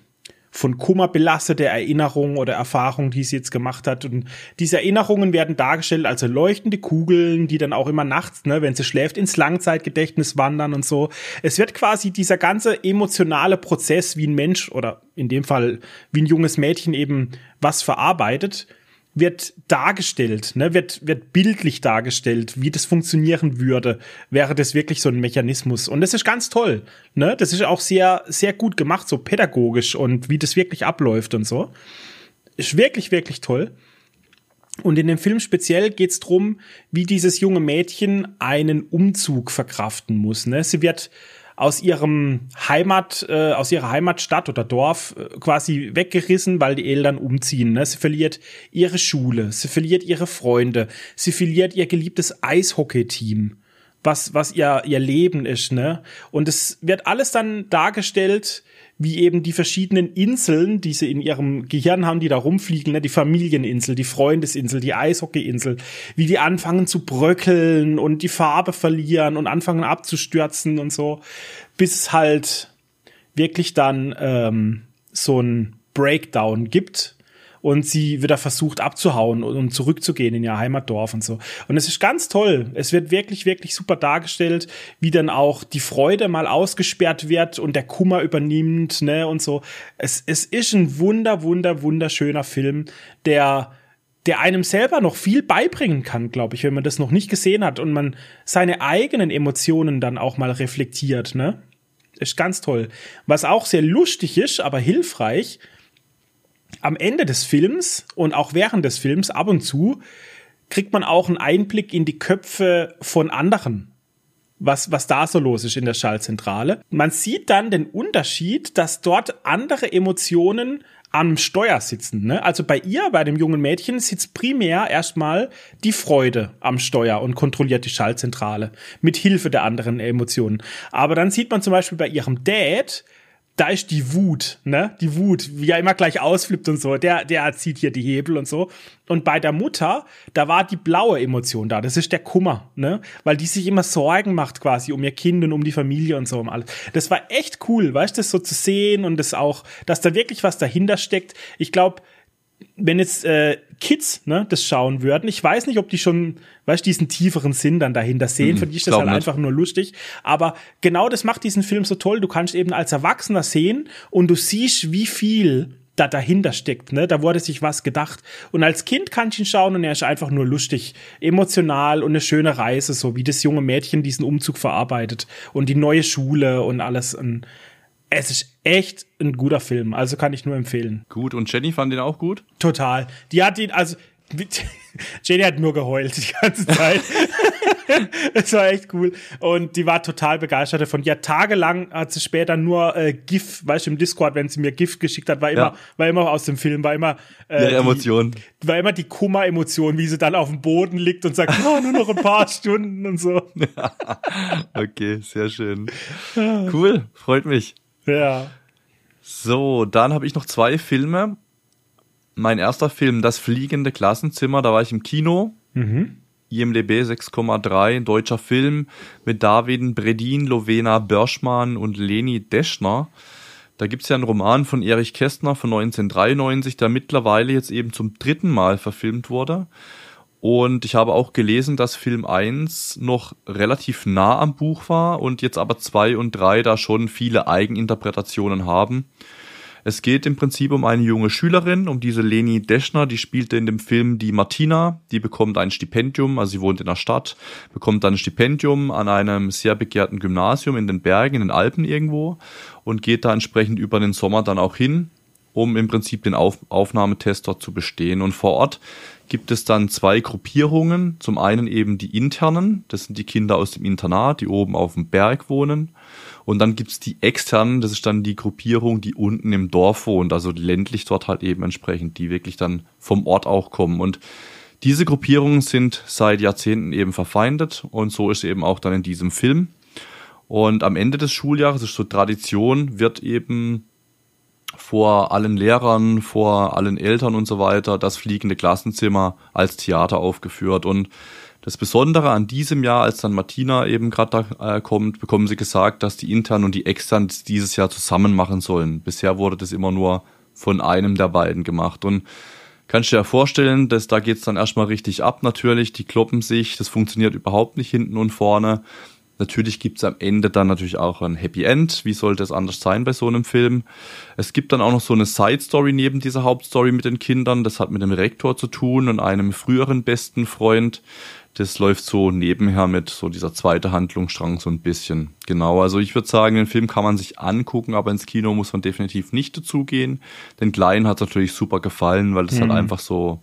von Kummer belastete Erinnerungen oder Erfahrungen, die sie jetzt gemacht hat. Und diese Erinnerungen werden dargestellt als leuchtende Kugeln, die dann auch immer nachts, ne, wenn sie schläft, ins Langzeitgedächtnis wandern und so. Es wird quasi dieser ganze emotionale Prozess, wie ein Mensch oder in dem Fall wie ein junges Mädchen eben was verarbeitet, wird dargestellt, ne, wird, wird bildlich dargestellt, wie das funktionieren würde, wäre das wirklich so ein Mechanismus. Und das ist ganz toll, ne, das ist auch sehr, sehr gut gemacht, so pädagogisch und wie das wirklich abläuft und so. Ist wirklich, wirklich toll. Und in dem Film speziell geht's drum, wie dieses junge Mädchen einen Umzug verkraften muss. Ne? Sie wird aus ihrem Heimat, äh, aus ihrer Heimatstadt oder Dorf äh, quasi weggerissen, weil die Eltern umziehen. Ne? Sie verliert ihre Schule, sie verliert ihre Freunde, sie verliert ihr geliebtes Eishockey-Team, was, was ihr, ihr Leben ist, ne? Und es wird alles dann dargestellt, wie eben die verschiedenen Inseln, die sie in ihrem Gehirn haben, die da rumfliegen, ne? die Familieninsel, die Freundesinsel, die Eishockeyinsel, wie die anfangen zu bröckeln und die Farbe verlieren und anfangen abzustürzen und so, bis halt wirklich dann ähm, so ein Breakdown gibt und sie wieder versucht abzuhauen und zurückzugehen in ihr Heimatdorf und so. Und es ist ganz toll. Es wird wirklich, wirklich super dargestellt, wie dann auch die Freude mal ausgesperrt wird und der Kummer übernimmt, ne, und so. Es, es ist ein wunder, wunder, wunderschöner Film, der der einem selber noch viel beibringen kann, glaube ich, wenn man das noch nicht gesehen hat und man seine eigenen Emotionen dann auch mal reflektiert, ne? Ist ganz toll. Was auch sehr lustig ist, aber hilfreich, am Ende des Films und auch während des Films ab und zu kriegt man auch einen Einblick in die Köpfe von anderen. Was, was da so los ist in der Schallzentrale. Man sieht dann den Unterschied, dass dort andere Emotionen am Steuer sitzen. Ne? Also bei ihr, bei dem jungen Mädchen, sitzt primär erstmal die Freude am Steuer und kontrolliert die Schallzentrale mit Hilfe der anderen Emotionen. Aber dann sieht man zum Beispiel bei ihrem Dad, da ist die Wut, ne? Die Wut, wie er immer gleich ausflippt und so, der, der zieht hier die Hebel und so. Und bei der Mutter, da war die blaue Emotion da, das ist der Kummer, ne? Weil die sich immer Sorgen macht quasi um ihr Kind und um die Familie und so um alles. Das war echt cool, weißt du, das so zu sehen und das auch, dass da wirklich was dahinter steckt. Ich glaube, wenn jetzt äh, Kids ne, das schauen würden, ich weiß nicht, ob die schon, weißt diesen tieferen Sinn dann dahinter sehen. Mhm, Für die ist das halt nicht. einfach nur lustig. Aber genau das macht diesen Film so toll. Du kannst eben als Erwachsener sehen und du siehst, wie viel da dahinter steckt, ne? Da wurde sich was gedacht. Und als Kind kannst du ihn schauen und er ist einfach nur lustig, emotional und eine schöne Reise, so wie das junge Mädchen diesen Umzug verarbeitet und die neue Schule und alles. Und es ist echt ein guter Film, also kann ich nur empfehlen. Gut, und Jenny fand den auch gut? Total. Die hat ihn, also Jenny hat nur geheult die ganze Zeit. Es war echt cool. Und die war total begeistert davon. Ja, tagelang hat sie später nur äh, GIF, weißt du, im Discord, wenn sie mir GIF geschickt hat, war immer, ja. war immer aus dem Film, war immer äh, ja, Emotion. Die, war immer die Kummer-Emotion, wie sie dann auf dem Boden liegt und sagt, oh, nur noch ein paar Stunden und so. okay, sehr schön. Cool, freut mich. Ja. So, dann habe ich noch zwei Filme. Mein erster Film, Das fliegende Klassenzimmer, da war ich im Kino. Mhm. IMDB 6,3, deutscher Film mit David Bredin, Lovena Börschmann und Leni Deschner. Da gibt's ja einen Roman von Erich Kästner von 1993, der mittlerweile jetzt eben zum dritten Mal verfilmt wurde. Und ich habe auch gelesen, dass Film 1 noch relativ nah am Buch war und jetzt aber 2 und 3 da schon viele Eigeninterpretationen haben. Es geht im Prinzip um eine junge Schülerin, um diese Leni Deschner, die spielte in dem Film die Martina, die bekommt ein Stipendium, also sie wohnt in der Stadt, bekommt dann ein Stipendium an einem sehr begehrten Gymnasium in den Bergen, in den Alpen irgendwo und geht da entsprechend über den Sommer dann auch hin, um im Prinzip den Auf Aufnahmetest dort zu bestehen. Und vor Ort gibt es dann zwei Gruppierungen. Zum einen eben die internen, das sind die Kinder aus dem Internat, die oben auf dem Berg wohnen. Und dann gibt's die externen, das ist dann die Gruppierung, die unten im Dorf wohnt, also ländlich dort halt eben entsprechend, die wirklich dann vom Ort auch kommen. Und diese Gruppierungen sind seit Jahrzehnten eben verfeindet und so ist eben auch dann in diesem Film. Und am Ende des Schuljahres, ist so Tradition, wird eben vor allen Lehrern, vor allen Eltern und so weiter das fliegende Klassenzimmer als Theater aufgeführt. Und das Besondere an diesem Jahr, als dann Martina eben gerade da äh, kommt, bekommen sie gesagt, dass die internen und die externen dieses Jahr zusammen machen sollen. Bisher wurde das immer nur von einem der beiden gemacht. Und kannst du dir ja vorstellen, dass da geht's dann erstmal richtig ab natürlich, die kloppen sich, das funktioniert überhaupt nicht hinten und vorne. Natürlich gibt's am Ende dann natürlich auch ein Happy End. Wie sollte es anders sein bei so einem Film? Es gibt dann auch noch so eine Side Story neben dieser Hauptstory mit den Kindern. Das hat mit dem Rektor zu tun und einem früheren besten Freund. Das läuft so nebenher mit so dieser zweite Handlungsstrang so ein bisschen. Genau, also ich würde sagen, den Film kann man sich angucken, aber ins Kino muss man definitiv nicht dazugehen. Den Kleinen hat natürlich super gefallen, weil das halt mhm. halt einfach so,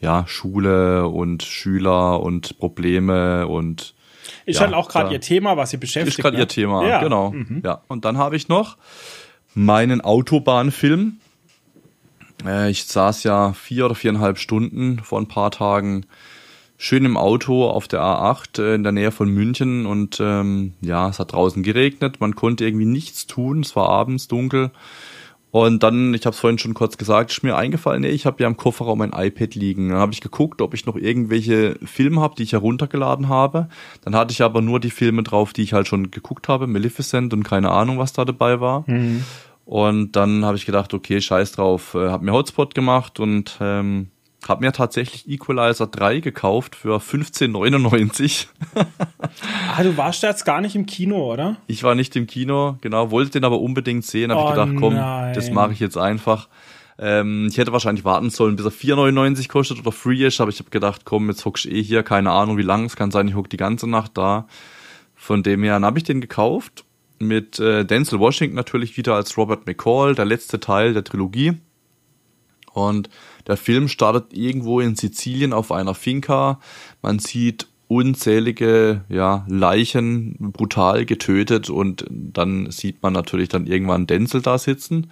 ja, Schule und Schüler und Probleme und ist ja, halt auch gerade ihr Thema, was sie beschäftigt. Ist gerade ne? ihr Thema, ja. genau. Mhm. Ja. Und dann habe ich noch meinen Autobahnfilm. Äh, ich saß ja vier oder viereinhalb Stunden vor ein paar Tagen schön im Auto auf der A8 äh, in der Nähe von München und ähm, ja, es hat draußen geregnet, man konnte irgendwie nichts tun, es war abends dunkel und dann, ich habe es vorhin schon kurz gesagt, ist mir eingefallen, nee, ich habe ja im Kofferraum ein iPad liegen. Dann habe ich geguckt, ob ich noch irgendwelche Filme habe, die ich heruntergeladen habe. Dann hatte ich aber nur die Filme drauf, die ich halt schon geguckt habe, Maleficent und keine Ahnung, was da dabei war. Mhm. Und dann habe ich gedacht, okay, scheiß drauf, äh, habe mir Hotspot gemacht und ähm, hab mir tatsächlich Equalizer 3 gekauft für 15,99. ah, du warst jetzt gar nicht im Kino, oder? Ich war nicht im Kino, genau, wollte den aber unbedingt sehen. Habe oh, ich gedacht, komm, nein. das mache ich jetzt einfach. Ähm, ich hätte wahrscheinlich warten sollen, bis er 4,99 kostet oder free ist, aber ich habe gedacht, komm, jetzt hockst eh hier, keine Ahnung wie lang, es kann sein, ich hock die ganze Nacht da. Von dem her, dann habe ich den gekauft mit äh, Denzel Washington natürlich wieder als Robert McCall, der letzte Teil der Trilogie. Und der Film startet irgendwo in Sizilien auf einer Finca. Man sieht unzählige ja, Leichen brutal getötet und dann sieht man natürlich dann irgendwann Denzel da sitzen.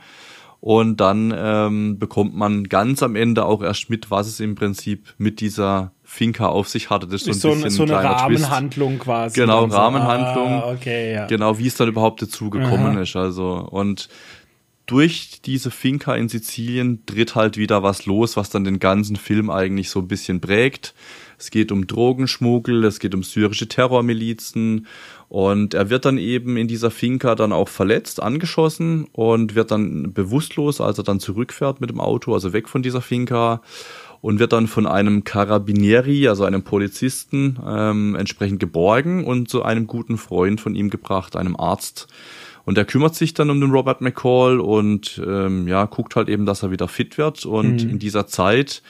Und dann ähm, bekommt man ganz am Ende auch erst mit, was es im Prinzip mit dieser Finca auf sich hatte. Das ist so ein, bisschen so eine Rahmenhandlung Twist. quasi. Genau, Rahmenhandlung. Ah, okay, ja. Genau, wie es dann überhaupt dazu gekommen Aha. ist. Also und durch diese Finca in Sizilien tritt halt wieder was los, was dann den ganzen Film eigentlich so ein bisschen prägt. Es geht um Drogenschmuggel, es geht um syrische Terrormilizen und er wird dann eben in dieser Finca dann auch verletzt, angeschossen und wird dann bewusstlos, als er dann zurückfährt mit dem Auto, also weg von dieser Finca und wird dann von einem Carabinieri, also einem Polizisten, ähm, entsprechend geborgen und zu einem guten Freund von ihm gebracht, einem Arzt, und er kümmert sich dann um den Robert McCall und ähm, ja, guckt halt eben, dass er wieder fit wird. Und mhm. in dieser Zeit,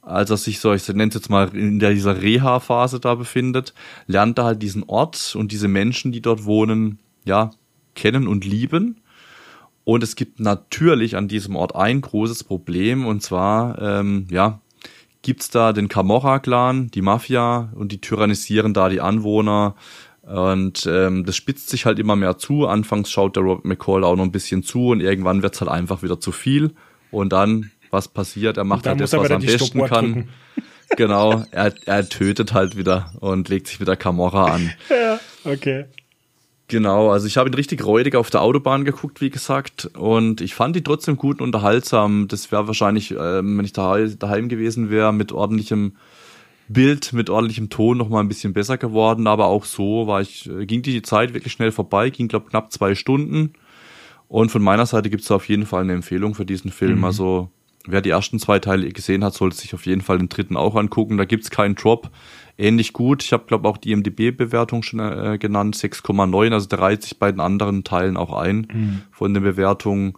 als er sich so, ich nenne es jetzt mal, in der, dieser Reha-Phase da befindet, lernt er halt diesen Ort und diese Menschen, die dort wohnen, ja, kennen und lieben. Und es gibt natürlich an diesem Ort ein großes Problem, und zwar, ähm, ja, gibt's da den Camorra-Clan, die Mafia, und die tyrannisieren da die Anwohner, und ähm, das spitzt sich halt immer mehr zu. Anfangs schaut der Robert McCall auch noch ein bisschen zu und irgendwann wird's halt einfach wieder zu viel. Und dann, was passiert? Er macht halt das, was er am besten kann. Genau, er, er tötet halt wieder und legt sich wieder Camorra an. Ja, okay. Genau, also ich habe ihn richtig räudig auf der Autobahn geguckt, wie gesagt, und ich fand ihn trotzdem gut und unterhaltsam. Das wäre wahrscheinlich, ähm, wenn ich daheim gewesen wäre, mit ordentlichem Bild mit ordentlichem Ton noch mal ein bisschen besser geworden, aber auch so war ich, äh, ging die Zeit wirklich schnell vorbei, ging glaube knapp zwei Stunden. Und von meiner Seite gibt es auf jeden Fall eine Empfehlung für diesen Film. Mhm. Also wer die ersten zwei Teile gesehen hat, sollte sich auf jeden Fall den dritten auch angucken. Da gibt's keinen Drop. Ähnlich gut. Ich habe, glaube auch die MDB-Bewertung schon äh, genannt, 6,9. Also der reiht sich bei den anderen Teilen auch ein mhm. von den Bewertungen.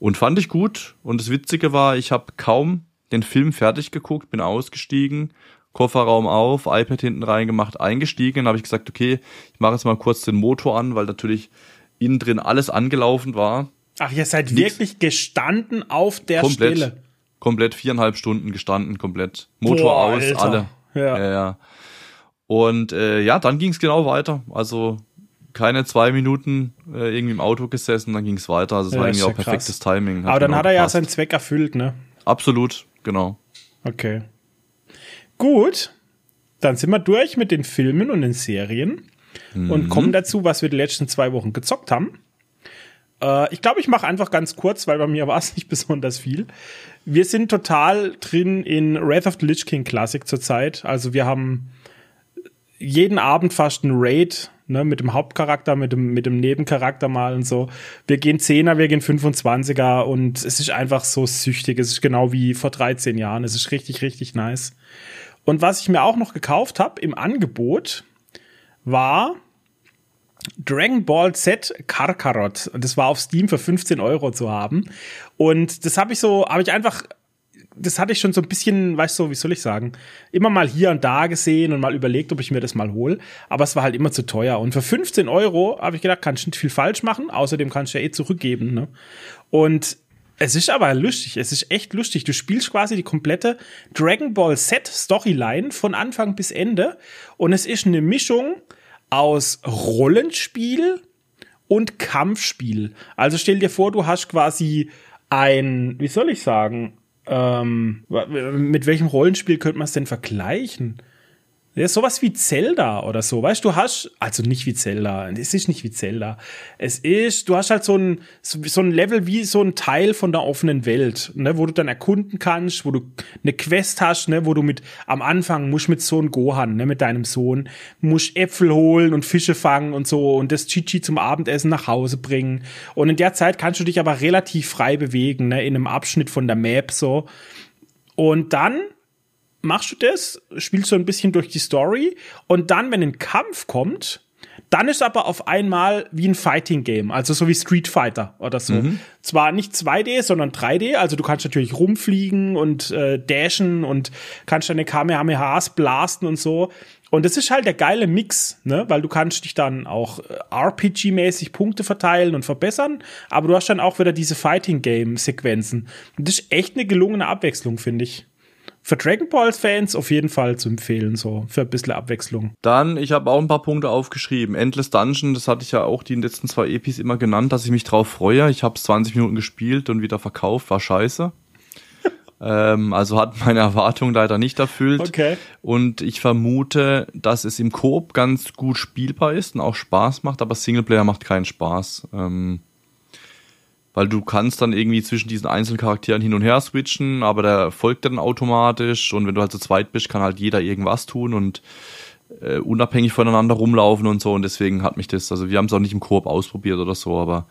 Und fand ich gut. Und das Witzige war, ich habe kaum den Film fertig geguckt, bin ausgestiegen Kofferraum auf, iPad hinten reingemacht, eingestiegen. Dann habe ich gesagt, okay, ich mache jetzt mal kurz den Motor an, weil natürlich innen drin alles angelaufen war. Ach, ihr seid Nix. wirklich gestanden auf der komplett, Stelle. Komplett viereinhalb Stunden gestanden, komplett. Motor Boah, aus, Alter. alle. Ja. ja, ja. Und äh, ja, dann ging es genau weiter. Also keine zwei Minuten äh, irgendwie im Auto gesessen, dann ging es weiter. Also es ja, war irgendwie auch perfektes krass. Timing. Aber dann genau hat er gepasst. ja seinen Zweck erfüllt, ne? Absolut, genau. Okay. Gut, dann sind wir durch mit den Filmen und den Serien mhm. und kommen dazu, was wir die letzten zwei Wochen gezockt haben. Äh, ich glaube, ich mache einfach ganz kurz, weil bei mir war es nicht besonders viel. Wir sind total drin in Wrath of the Lich King Classic zurzeit. Also wir haben jeden Abend fast ein Raid, ne, mit dem Hauptcharakter, mit dem, mit dem Nebencharakter mal und so. Wir gehen 10er, wir gehen 25er und es ist einfach so süchtig. Es ist genau wie vor 13 Jahren. Es ist richtig, richtig nice. Und was ich mir auch noch gekauft habe im Angebot, war Dragon Ball Z Karkarot. Und das war auf Steam für 15 Euro zu haben. Und das habe ich so, habe ich einfach das hatte ich schon so ein bisschen, weißt du, wie soll ich sagen, immer mal hier und da gesehen und mal überlegt, ob ich mir das mal hole. Aber es war halt immer zu teuer. Und für 15 Euro habe ich gedacht, kannst du nicht viel falsch machen. Außerdem kannst du ja eh zurückgeben. Ne? Und es ist aber lustig. Es ist echt lustig. Du spielst quasi die komplette Dragon Ball Z Storyline von Anfang bis Ende. Und es ist eine Mischung aus Rollenspiel und Kampfspiel. Also stell dir vor, du hast quasi ein, wie soll ich sagen, ähm, mit welchem Rollenspiel könnte man es denn vergleichen? Ja, sowas wie Zelda oder so, weißt du, hast, also nicht wie Zelda, es ist nicht wie Zelda. Es ist, du hast halt so ein, so ein Level wie so ein Teil von der offenen Welt, ne, wo du dann erkunden kannst, wo du eine Quest hast, ne, wo du mit, am Anfang musst mit so einem Gohan, ne, mit deinem Sohn, musst Äpfel holen und Fische fangen und so und das Chichi zum Abendessen nach Hause bringen. Und in der Zeit kannst du dich aber relativ frei bewegen, ne, in einem Abschnitt von der Map so. Und dann machst du das, spielst du ein bisschen durch die Story und dann, wenn ein Kampf kommt, dann ist aber auf einmal wie ein Fighting Game, also so wie Street Fighter oder so. Mhm. Zwar nicht 2D, sondern 3D, also du kannst natürlich rumfliegen und äh, dashen und kannst deine Kamehamehas blasten und so. Und das ist halt der geile Mix, ne? Weil du kannst dich dann auch äh, RPG-mäßig Punkte verteilen und verbessern, aber du hast dann auch wieder diese Fighting Game-Sequenzen. Und das ist echt eine gelungene Abwechslung, finde ich für Dragon Balls Fans auf jeden Fall zu empfehlen, so für ein bisschen Abwechslung. Dann, ich habe auch ein paar Punkte aufgeschrieben. Endless Dungeon, das hatte ich ja auch die letzten zwei Epis immer genannt, dass ich mich drauf freue. Ich habe 20 Minuten gespielt und wieder verkauft, war scheiße. ähm, also hat meine Erwartung leider nicht erfüllt. Okay. Und ich vermute, dass es im Koop ganz gut spielbar ist und auch Spaß macht, aber Singleplayer macht keinen Spaß. Ähm, weil du kannst dann irgendwie zwischen diesen einzelnen Charakteren hin und her switchen, aber der folgt dann automatisch und wenn du halt zu zweit bist, kann halt jeder irgendwas tun und äh, unabhängig voneinander rumlaufen und so und deswegen hat mich das, also wir haben es auch nicht im Koop ausprobiert oder so, aber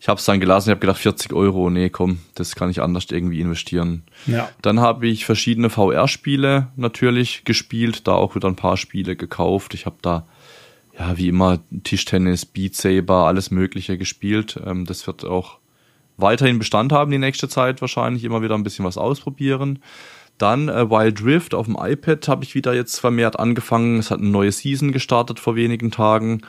ich habe es dann gelassen, ich habe gedacht 40 Euro, nee komm, das kann ich anders irgendwie investieren. Ja. Dann habe ich verschiedene VR-Spiele natürlich gespielt, da auch wieder ein paar Spiele gekauft. Ich habe da ja, wie immer Tischtennis, Beat Saber, alles Mögliche gespielt. Ähm, das wird auch weiterhin Bestand haben die nächste Zeit wahrscheinlich, immer wieder ein bisschen was ausprobieren. Dann äh, Wild Rift auf dem iPad habe ich wieder jetzt vermehrt angefangen. Es hat eine neue Season gestartet vor wenigen Tagen.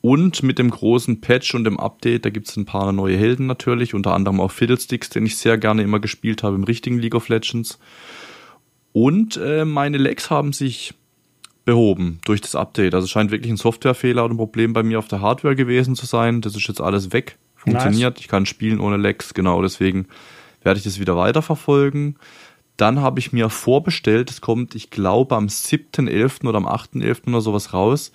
Und mit dem großen Patch und dem Update, da gibt es ein paar neue Helden natürlich, unter anderem auch Fiddlesticks, den ich sehr gerne immer gespielt habe im richtigen League of Legends. Und äh, meine Legs haben sich behoben durch das Update. Also es scheint wirklich ein Softwarefehler oder ein Problem bei mir auf der Hardware gewesen zu sein. Das ist jetzt alles weg, funktioniert. Nice. Ich kann spielen ohne Lags, genau deswegen werde ich das wieder weiterverfolgen. Dann habe ich mir vorbestellt, es kommt, ich glaube, am 7.11. oder am 8.11. oder sowas raus.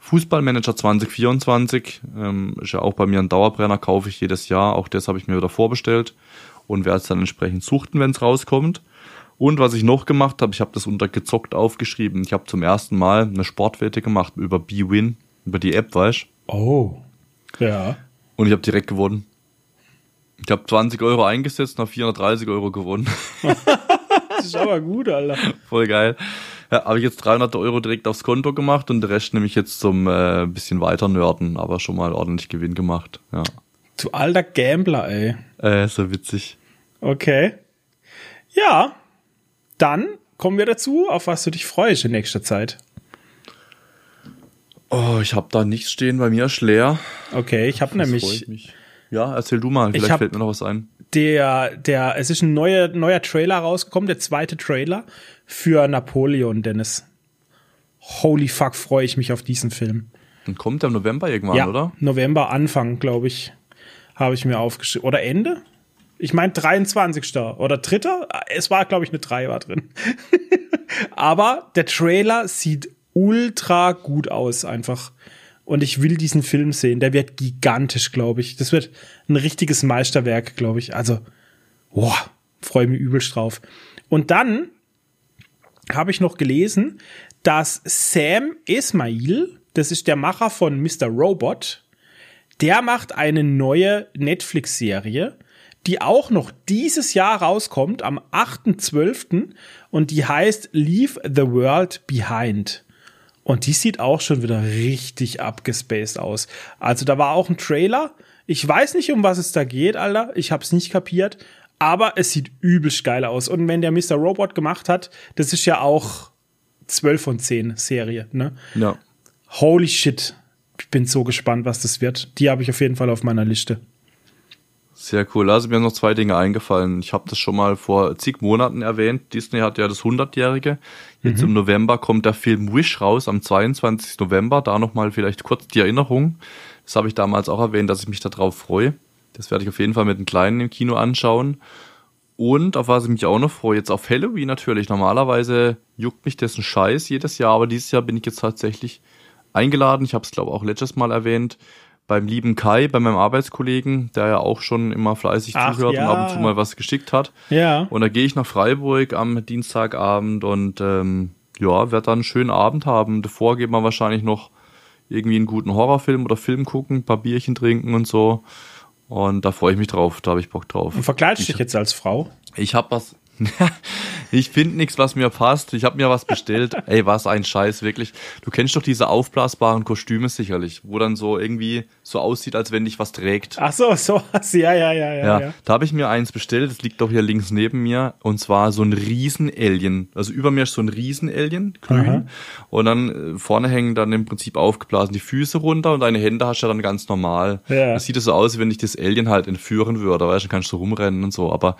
Fußballmanager 2024, ähm, ist ja auch bei mir ein Dauerbrenner, kaufe ich jedes Jahr. Auch das habe ich mir wieder vorbestellt und werde es dann entsprechend suchten, wenn es rauskommt. Und was ich noch gemacht habe, ich habe das unter gezockt aufgeschrieben. Ich habe zum ersten Mal eine Sportwette gemacht über B-Win, über die App, weißt Oh. Ja. Und ich habe direkt gewonnen. Ich habe 20 Euro eingesetzt und habe 430 Euro gewonnen. das ist aber gut, Alter. Voll geil. Ja, habe ich jetzt 300 Euro direkt aufs Konto gemacht und der Rest nehme ich jetzt zum äh, bisschen weiter nörden, aber schon mal ordentlich Gewinn gemacht. Ja. Du alter Gambler, ey. Äh, so witzig. Okay. Ja, dann kommen wir dazu, auf was du dich freust in nächster Zeit. Oh, ich habe da nichts stehen, bei mir ist leer. Okay, ich habe nämlich. Ja, erzähl du mal, vielleicht fällt mir noch was ein. Der, der, es ist ein neuer, neuer Trailer rausgekommen, der zweite Trailer für Napoleon, Dennis. Holy fuck, freue ich mich auf diesen Film. Und kommt der im November irgendwann, ja, oder? November Anfang, glaube ich, habe ich mir aufgeschrieben. Oder Ende? Ich meine 23. oder 3. Es war, glaube ich, eine 3 war drin. Aber der Trailer sieht ultra gut aus, einfach. Und ich will diesen Film sehen. Der wird gigantisch, glaube ich. Das wird ein richtiges Meisterwerk, glaube ich. Also, boah, freue mich übelst drauf. Und dann habe ich noch gelesen, dass Sam Esmail, das ist der Macher von Mr. Robot, der macht eine neue Netflix-Serie, die auch noch dieses Jahr rauskommt, am 8.12. und die heißt Leave the World Behind. Und die sieht auch schon wieder richtig abgespaced aus. Also da war auch ein Trailer. Ich weiß nicht, um was es da geht, Alter. Ich hab's nicht kapiert. Aber es sieht übelst geil aus. Und wenn der Mr. Robot gemacht hat, das ist ja auch 12 von 10 Serie, ne? Ja. Holy shit. Ich bin so gespannt, was das wird. Die habe ich auf jeden Fall auf meiner Liste. Sehr cool. Also mir sind noch zwei Dinge eingefallen. Ich habe das schon mal vor zig Monaten erwähnt. Disney hat ja das 100-jährige. Jetzt mhm. im November kommt der Film Wish raus, am 22. November. Da nochmal vielleicht kurz die Erinnerung. Das habe ich damals auch erwähnt, dass ich mich darauf freue. Das werde ich auf jeden Fall mit einem Kleinen im Kino anschauen. Und auf was ich mich auch noch freue, jetzt auf Halloween natürlich. Normalerweise juckt mich das ein Scheiß jedes Jahr, aber dieses Jahr bin ich jetzt tatsächlich eingeladen. Ich habe es, glaube ich, auch letztes Mal erwähnt beim lieben Kai, bei meinem Arbeitskollegen, der ja auch schon immer fleißig Ach, zuhört ja. und ab und zu mal was geschickt hat. Ja. Und da gehe ich nach Freiburg am Dienstagabend und ähm, ja, werde dann einen schönen Abend haben. Davor geht man wahrscheinlich noch irgendwie einen guten Horrorfilm oder Film gucken, ein paar Bierchen trinken und so. Und da freue ich mich drauf, da habe ich Bock drauf. Und verkleidest dich jetzt als Frau? Ich habe was. ich finde nichts, was mir passt. Ich habe mir was bestellt. Ey, was ein Scheiß, wirklich. Du kennst doch diese aufblasbaren Kostüme sicherlich, wo dann so irgendwie so aussieht, als wenn dich was trägt. Ach so, so was. Ja, ja, ja, ja. Ja, ja. da habe ich mir eins bestellt, das liegt doch hier links neben mir, und zwar so ein Riesen-Alien. Also über mir ist so ein Riesen-Alien, grün. Aha. Und dann äh, vorne hängen dann im Prinzip aufgeblasen die Füße runter und deine Hände hast du dann ganz normal. Ja. Das sieht so aus, wie wenn ich das Alien halt entführen würde, weißt du, dann kannst du rumrennen und so. Aber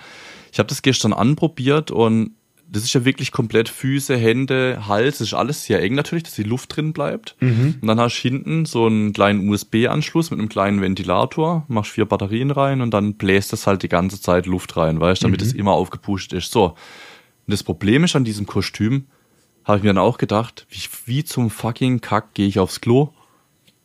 ich habe das gestern anprobiert und das ist ja wirklich komplett Füße, Hände, Hals, das ist alles sehr eng natürlich, dass die Luft drin bleibt. Und dann hast du hinten so einen kleinen USB-Anschluss mit einem kleinen Ventilator, machst vier Batterien rein und dann bläst das halt die ganze Zeit Luft rein, weißt du, damit es immer aufgepusht ist. So. Und das Problem ist an diesem Kostüm, habe ich mir dann auch gedacht, wie, wie zum fucking Kack gehe ich aufs Klo?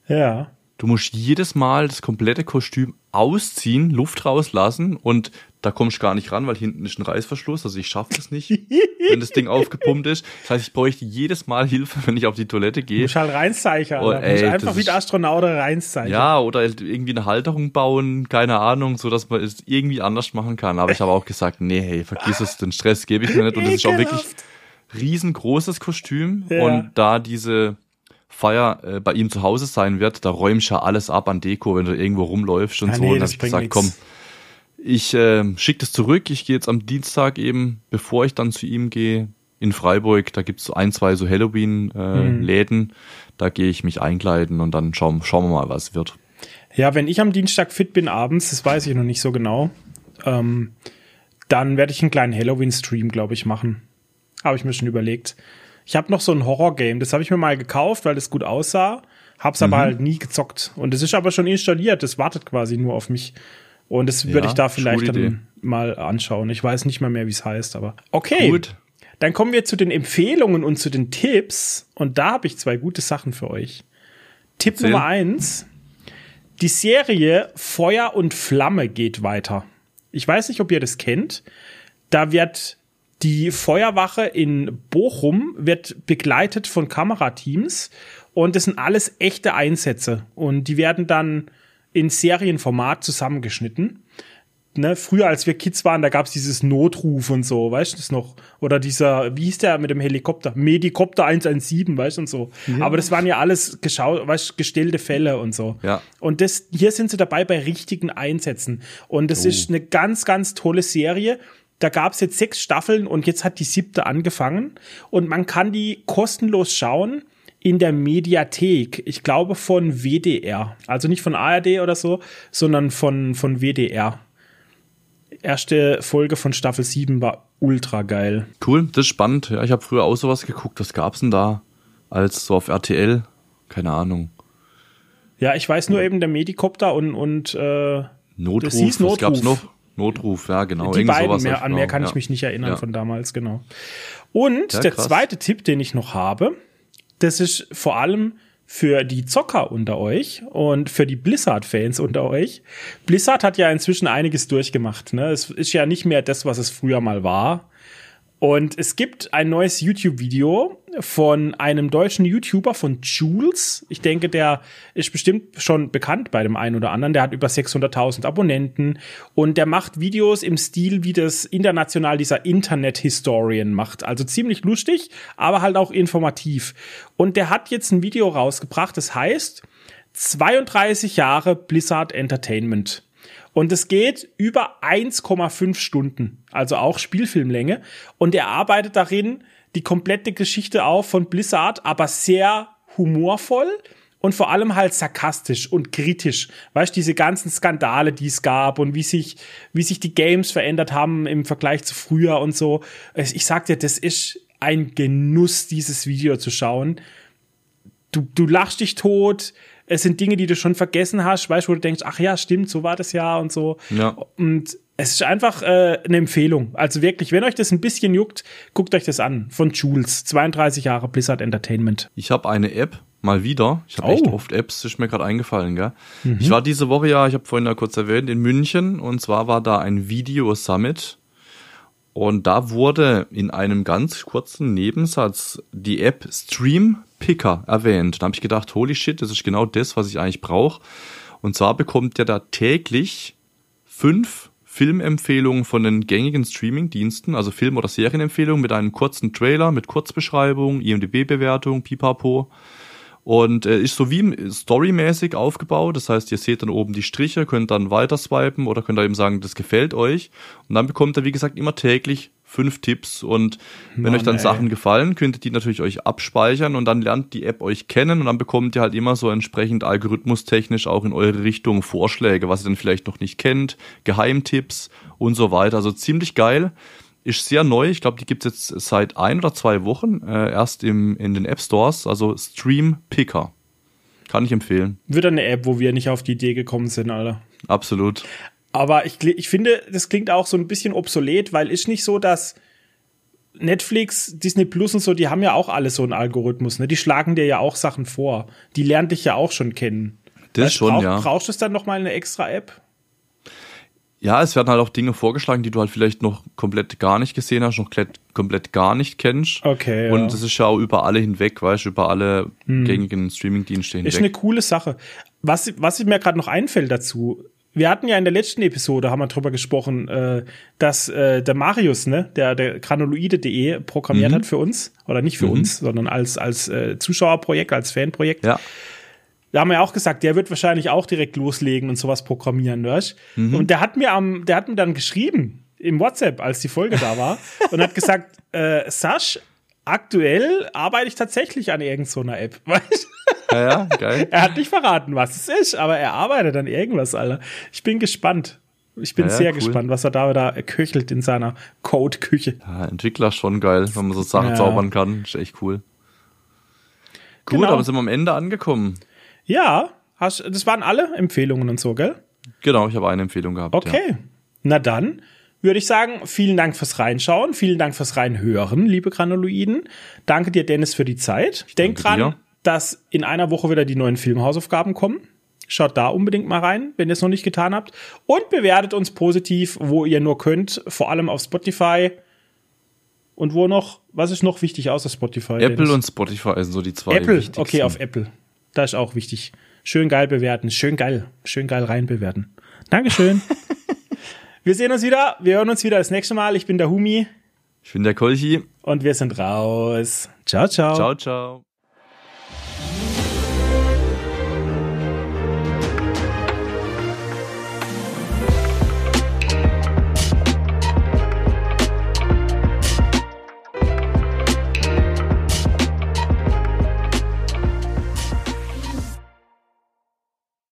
Ja. Du musst jedes Mal das komplette Kostüm ausziehen, Luft rauslassen und da kommst du gar nicht ran, weil hinten ist ein Reißverschluss. Also ich schaffe das nicht, wenn das Ding aufgepumpt ist. Das heißt, ich bräuchte jedes Mal Hilfe, wenn ich auf die Toilette Du gehe. musst halt reinzeichern. Oh, ey, einfach das wie der Astronaut reinzeichern. Ja, oder halt irgendwie eine Halterung bauen, keine Ahnung, so dass man es irgendwie anders machen kann. Aber ich habe auch gesagt, nee, hey, vergiss es, den Stress gebe ich mir nicht. Und das ist auch wirklich riesengroßes Kostüm. Ja. Und da diese Feier äh, bei ihm zu Hause sein wird, da räumst du ja alles ab an Deko, wenn du irgendwo rumläufst und Ah, so. nee, und dann das hab ich bringt gesagt, nix. komm, ich äh, schicke das zurück. Ich gehe jetzt am Dienstag eben, bevor ich dann zu ihm gehe, in Freiburg. Da gibt's so ein, zwei so Halloween-Läden. Da gehe ich mich einkleiden und dann schauen, schauen wir mal, was wird. Ja, wenn ich am Dienstag fit bin abends, das weiß ich noch nicht so genau, ähm, dann werde ich einen kleinen Halloween-Stream, glaube ich, machen. Habe ich mir schon überlegt. Ich habe noch so ein Horror-Game, das habe ich mir mal gekauft, weil das gut aussah, hab's aber halt nie gezockt. Und das ist aber schon installiert, das wartet quasi nur auf mich. Und das würde Ja, ich da vielleicht Idee. dann mal anschauen. Ich weiß nicht mal mehr, wie es heißt, aber okay. Gut. Dann kommen wir zu den Empfehlungen und zu den Tipps. Und da habe ich zwei gute Sachen für euch. Tipp Erzähl. Nummer eins. Die Serie Feuer und Flamme geht weiter. Ich weiß nicht, ob ihr das kennt. Da wird die Feuerwache in Bochum wird begleitet von Kamerateams und das sind alles echte Einsätze und die werden dann in Serienformat zusammengeschnitten. Ne, früher, als wir Kids waren, da gab's dieses Notruf und so, weißt du das noch? Oder dieser, wie hieß der mit dem Helikopter? Medikopter 117, weißt du und so. Aber das waren ja alles geschau weißt, gestellte Fälle und so. Ja. Und das, hier sind sie dabei bei richtigen Einsätzen. Und das ist eine ganz, ganz tolle Serie. Da gab's jetzt sechs Staffeln und jetzt hat die siebte angefangen. Und man kann die kostenlos schauen in der Mediathek. Ich glaube von WDR. Also nicht von ARD oder so, sondern von, von WDR. Erste Folge von Staffel 7 war ultra geil. Cool, das ist spannend. Ja, ich habe früher auch sowas geguckt. Was gab's denn da? Als so auf RTL? Keine Ahnung. Ja, ich weiß nur eben der Medikopter und, und äh, Notruf, Das hieß was gab's Notruf. noch? Notruf, ja, genau. die beiden, mehr, an mehr noch, kann ja. ich mich nicht erinnern Ja. von damals, genau. Und Ja, der zweite Tipp, den ich noch habe, das ist vor allem für die Zocker unter euch und für die Blizzard-Fans unter euch. Blizzard hat ja inzwischen einiges durchgemacht. Ne? Es ist ja nicht mehr das, was es früher mal war. Und es gibt ein neues YouTube-Video von einem deutschen YouTuber von Jules. Ich denke, der ist bestimmt schon bekannt bei dem einen oder anderen. Der hat über 600.000 Abonnenten und der macht Videos im Stil, wie das international dieser Internet-Historian macht. Also ziemlich lustig, aber halt auch informativ. Und der hat jetzt ein Video rausgebracht, das heißt 32 Jahre Blizzard Entertainment. Und es geht über 1,5 Stunden, also auch Spielfilmlänge. Und er arbeitet darin die komplette Geschichte auf von Blizzard, aber sehr humorvoll und vor allem halt sarkastisch und kritisch. Weißt diese ganzen Skandale, die es gab und wie sich, wie sich die Games verändert haben im Vergleich zu früher und so. Ich sag dir, das ist ein Genuss, dieses Video zu schauen. Du, du lachst dich tot, es sind Dinge, die du schon vergessen hast, weißt du, wo du denkst, ach ja, stimmt, so war das ja und so. Ja. Und es ist einfach äh, eine Empfehlung. Also wirklich, wenn euch das ein bisschen juckt, guckt euch das an. Von Jules, 32 Jahre Blizzard Entertainment. Ich habe eine App, mal wieder. Ich habe Oh. echt oft Apps, ist mir gerade eingefallen, gell? Ich war diese Woche ja, ich habe vorhin ja kurz erwähnt, in München und zwar war da ein Video Summit und da wurde in einem ganz kurzen Nebensatz die App Stream Picker erwähnt. Da habe ich gedacht, holy shit, das ist genau das, was ich eigentlich brauche. Und zwar bekommt ihr da täglich fünf Filmempfehlungen von den gängigen Streaming-Diensten, also Film- oder Serienempfehlungen mit einem kurzen Trailer, mit Kurzbeschreibung, IMDb-Bewertung, pipapo. Und äh, ist so wie storymäßig aufgebaut. Das heißt, ihr seht dann oben die Striche, könnt dann weiter swipen oder könnt da eben sagen, das gefällt euch. Und dann bekommt ihr, wie gesagt, immer täglich fünf Tipps. Und wenn Mann, euch dann ey. Sachen gefallen, könnt ihr die natürlich euch abspeichern und dann lernt die App euch kennen und dann bekommt ihr halt immer so entsprechend algorithmustechnisch auch in eure Richtung Vorschläge, was ihr dann vielleicht noch nicht kennt, Geheimtipps und so weiter. Also ziemlich geil. Ist sehr neu. Ich glaube, die gibt es jetzt seit ein oder zwei Wochen äh, erst im, in den App Stores. Also Stream Picker. Kann ich empfehlen. Wird eine App, wo wir nicht auf die Idee gekommen sind, Alter. Absolut. Aber ich, ich finde, das klingt auch so ein bisschen obsolet, weil ist nicht so, dass Netflix, Disney Plus und so, die haben ja auch alle so einen Algorithmus, ne? Die schlagen dir ja auch Sachen vor. Die lernen dich ja auch schon kennen. Das Weißt, schon, brauch- ja. Brauchst du es dann noch mal eine extra App? Ja, es werden halt auch Dinge vorgeschlagen, die du halt vielleicht noch komplett gar nicht gesehen hast, noch komplett, gar nicht kennst. Okay, ja. Und das ist ja auch über alle hinweg, weißt du, über alle gängigen Streaming-Dienste hinweg. Ist eine coole Sache. Was, was mir gerade noch einfällt dazu, wir hatten ja in der letzten Episode, haben wir drüber gesprochen, äh, dass äh, der Marius, ne, der, der granuloide.de programmiert hat für uns, oder nicht für uns, sondern als, als äh, Zuschauerprojekt, als Fanprojekt. ja, Da haben wir auch gesagt, der wird wahrscheinlich auch direkt loslegen und sowas programmieren, weißt? Und der hat mir am, der hat mir dann geschrieben im WhatsApp, als die Folge da war, und hat gesagt, äh, Sasch, aktuell arbeite ich tatsächlich an irgendeiner so App, weißt? ja, ja, geil. Er hat nicht verraten, was es ist, aber er arbeitet an irgendwas, Alter. Ich bin gespannt. Ich bin Ja, ja, sehr cool. gespannt, was er da wieder köchelt in seiner Code-Küche. Ja, Entwickler schon geil, wenn man so Sachen Ja. zaubern kann. Ist echt cool. Gut, Genau. aber sind wir am Ende angekommen. Ja, hast, das waren alle Empfehlungen und so, gell? Genau, ich habe eine Empfehlung gehabt. Okay. Na dann würde ich sagen, vielen Dank fürs Reinschauen, vielen Dank fürs Reinhören, liebe Granuloiden. Danke dir, Dennis, für die Zeit. Ich Danke dran, dir. dass in einer Woche wieder die neuen Filmhausaufgaben kommen. Schaut da unbedingt mal rein, wenn ihr es noch nicht getan habt. Und bewertet uns positiv, wo ihr nur könnt, vor allem auf Spotify. Und wo noch, was ist noch wichtig außer Spotify? Apple Dennis? und Spotify sind so die zwei Apple, wichtigsten. okay, auf Apple. Das ist auch wichtig. Schön geil bewerten, schön geil, schön geil rein bewerten. Dankeschön. wir sehen uns wieder, wir hören uns wieder das nächste Mal. Ich bin der Humi Ich bin der Kolchi. und wir sind raus. Ciao, ciao. Ciao, ciao.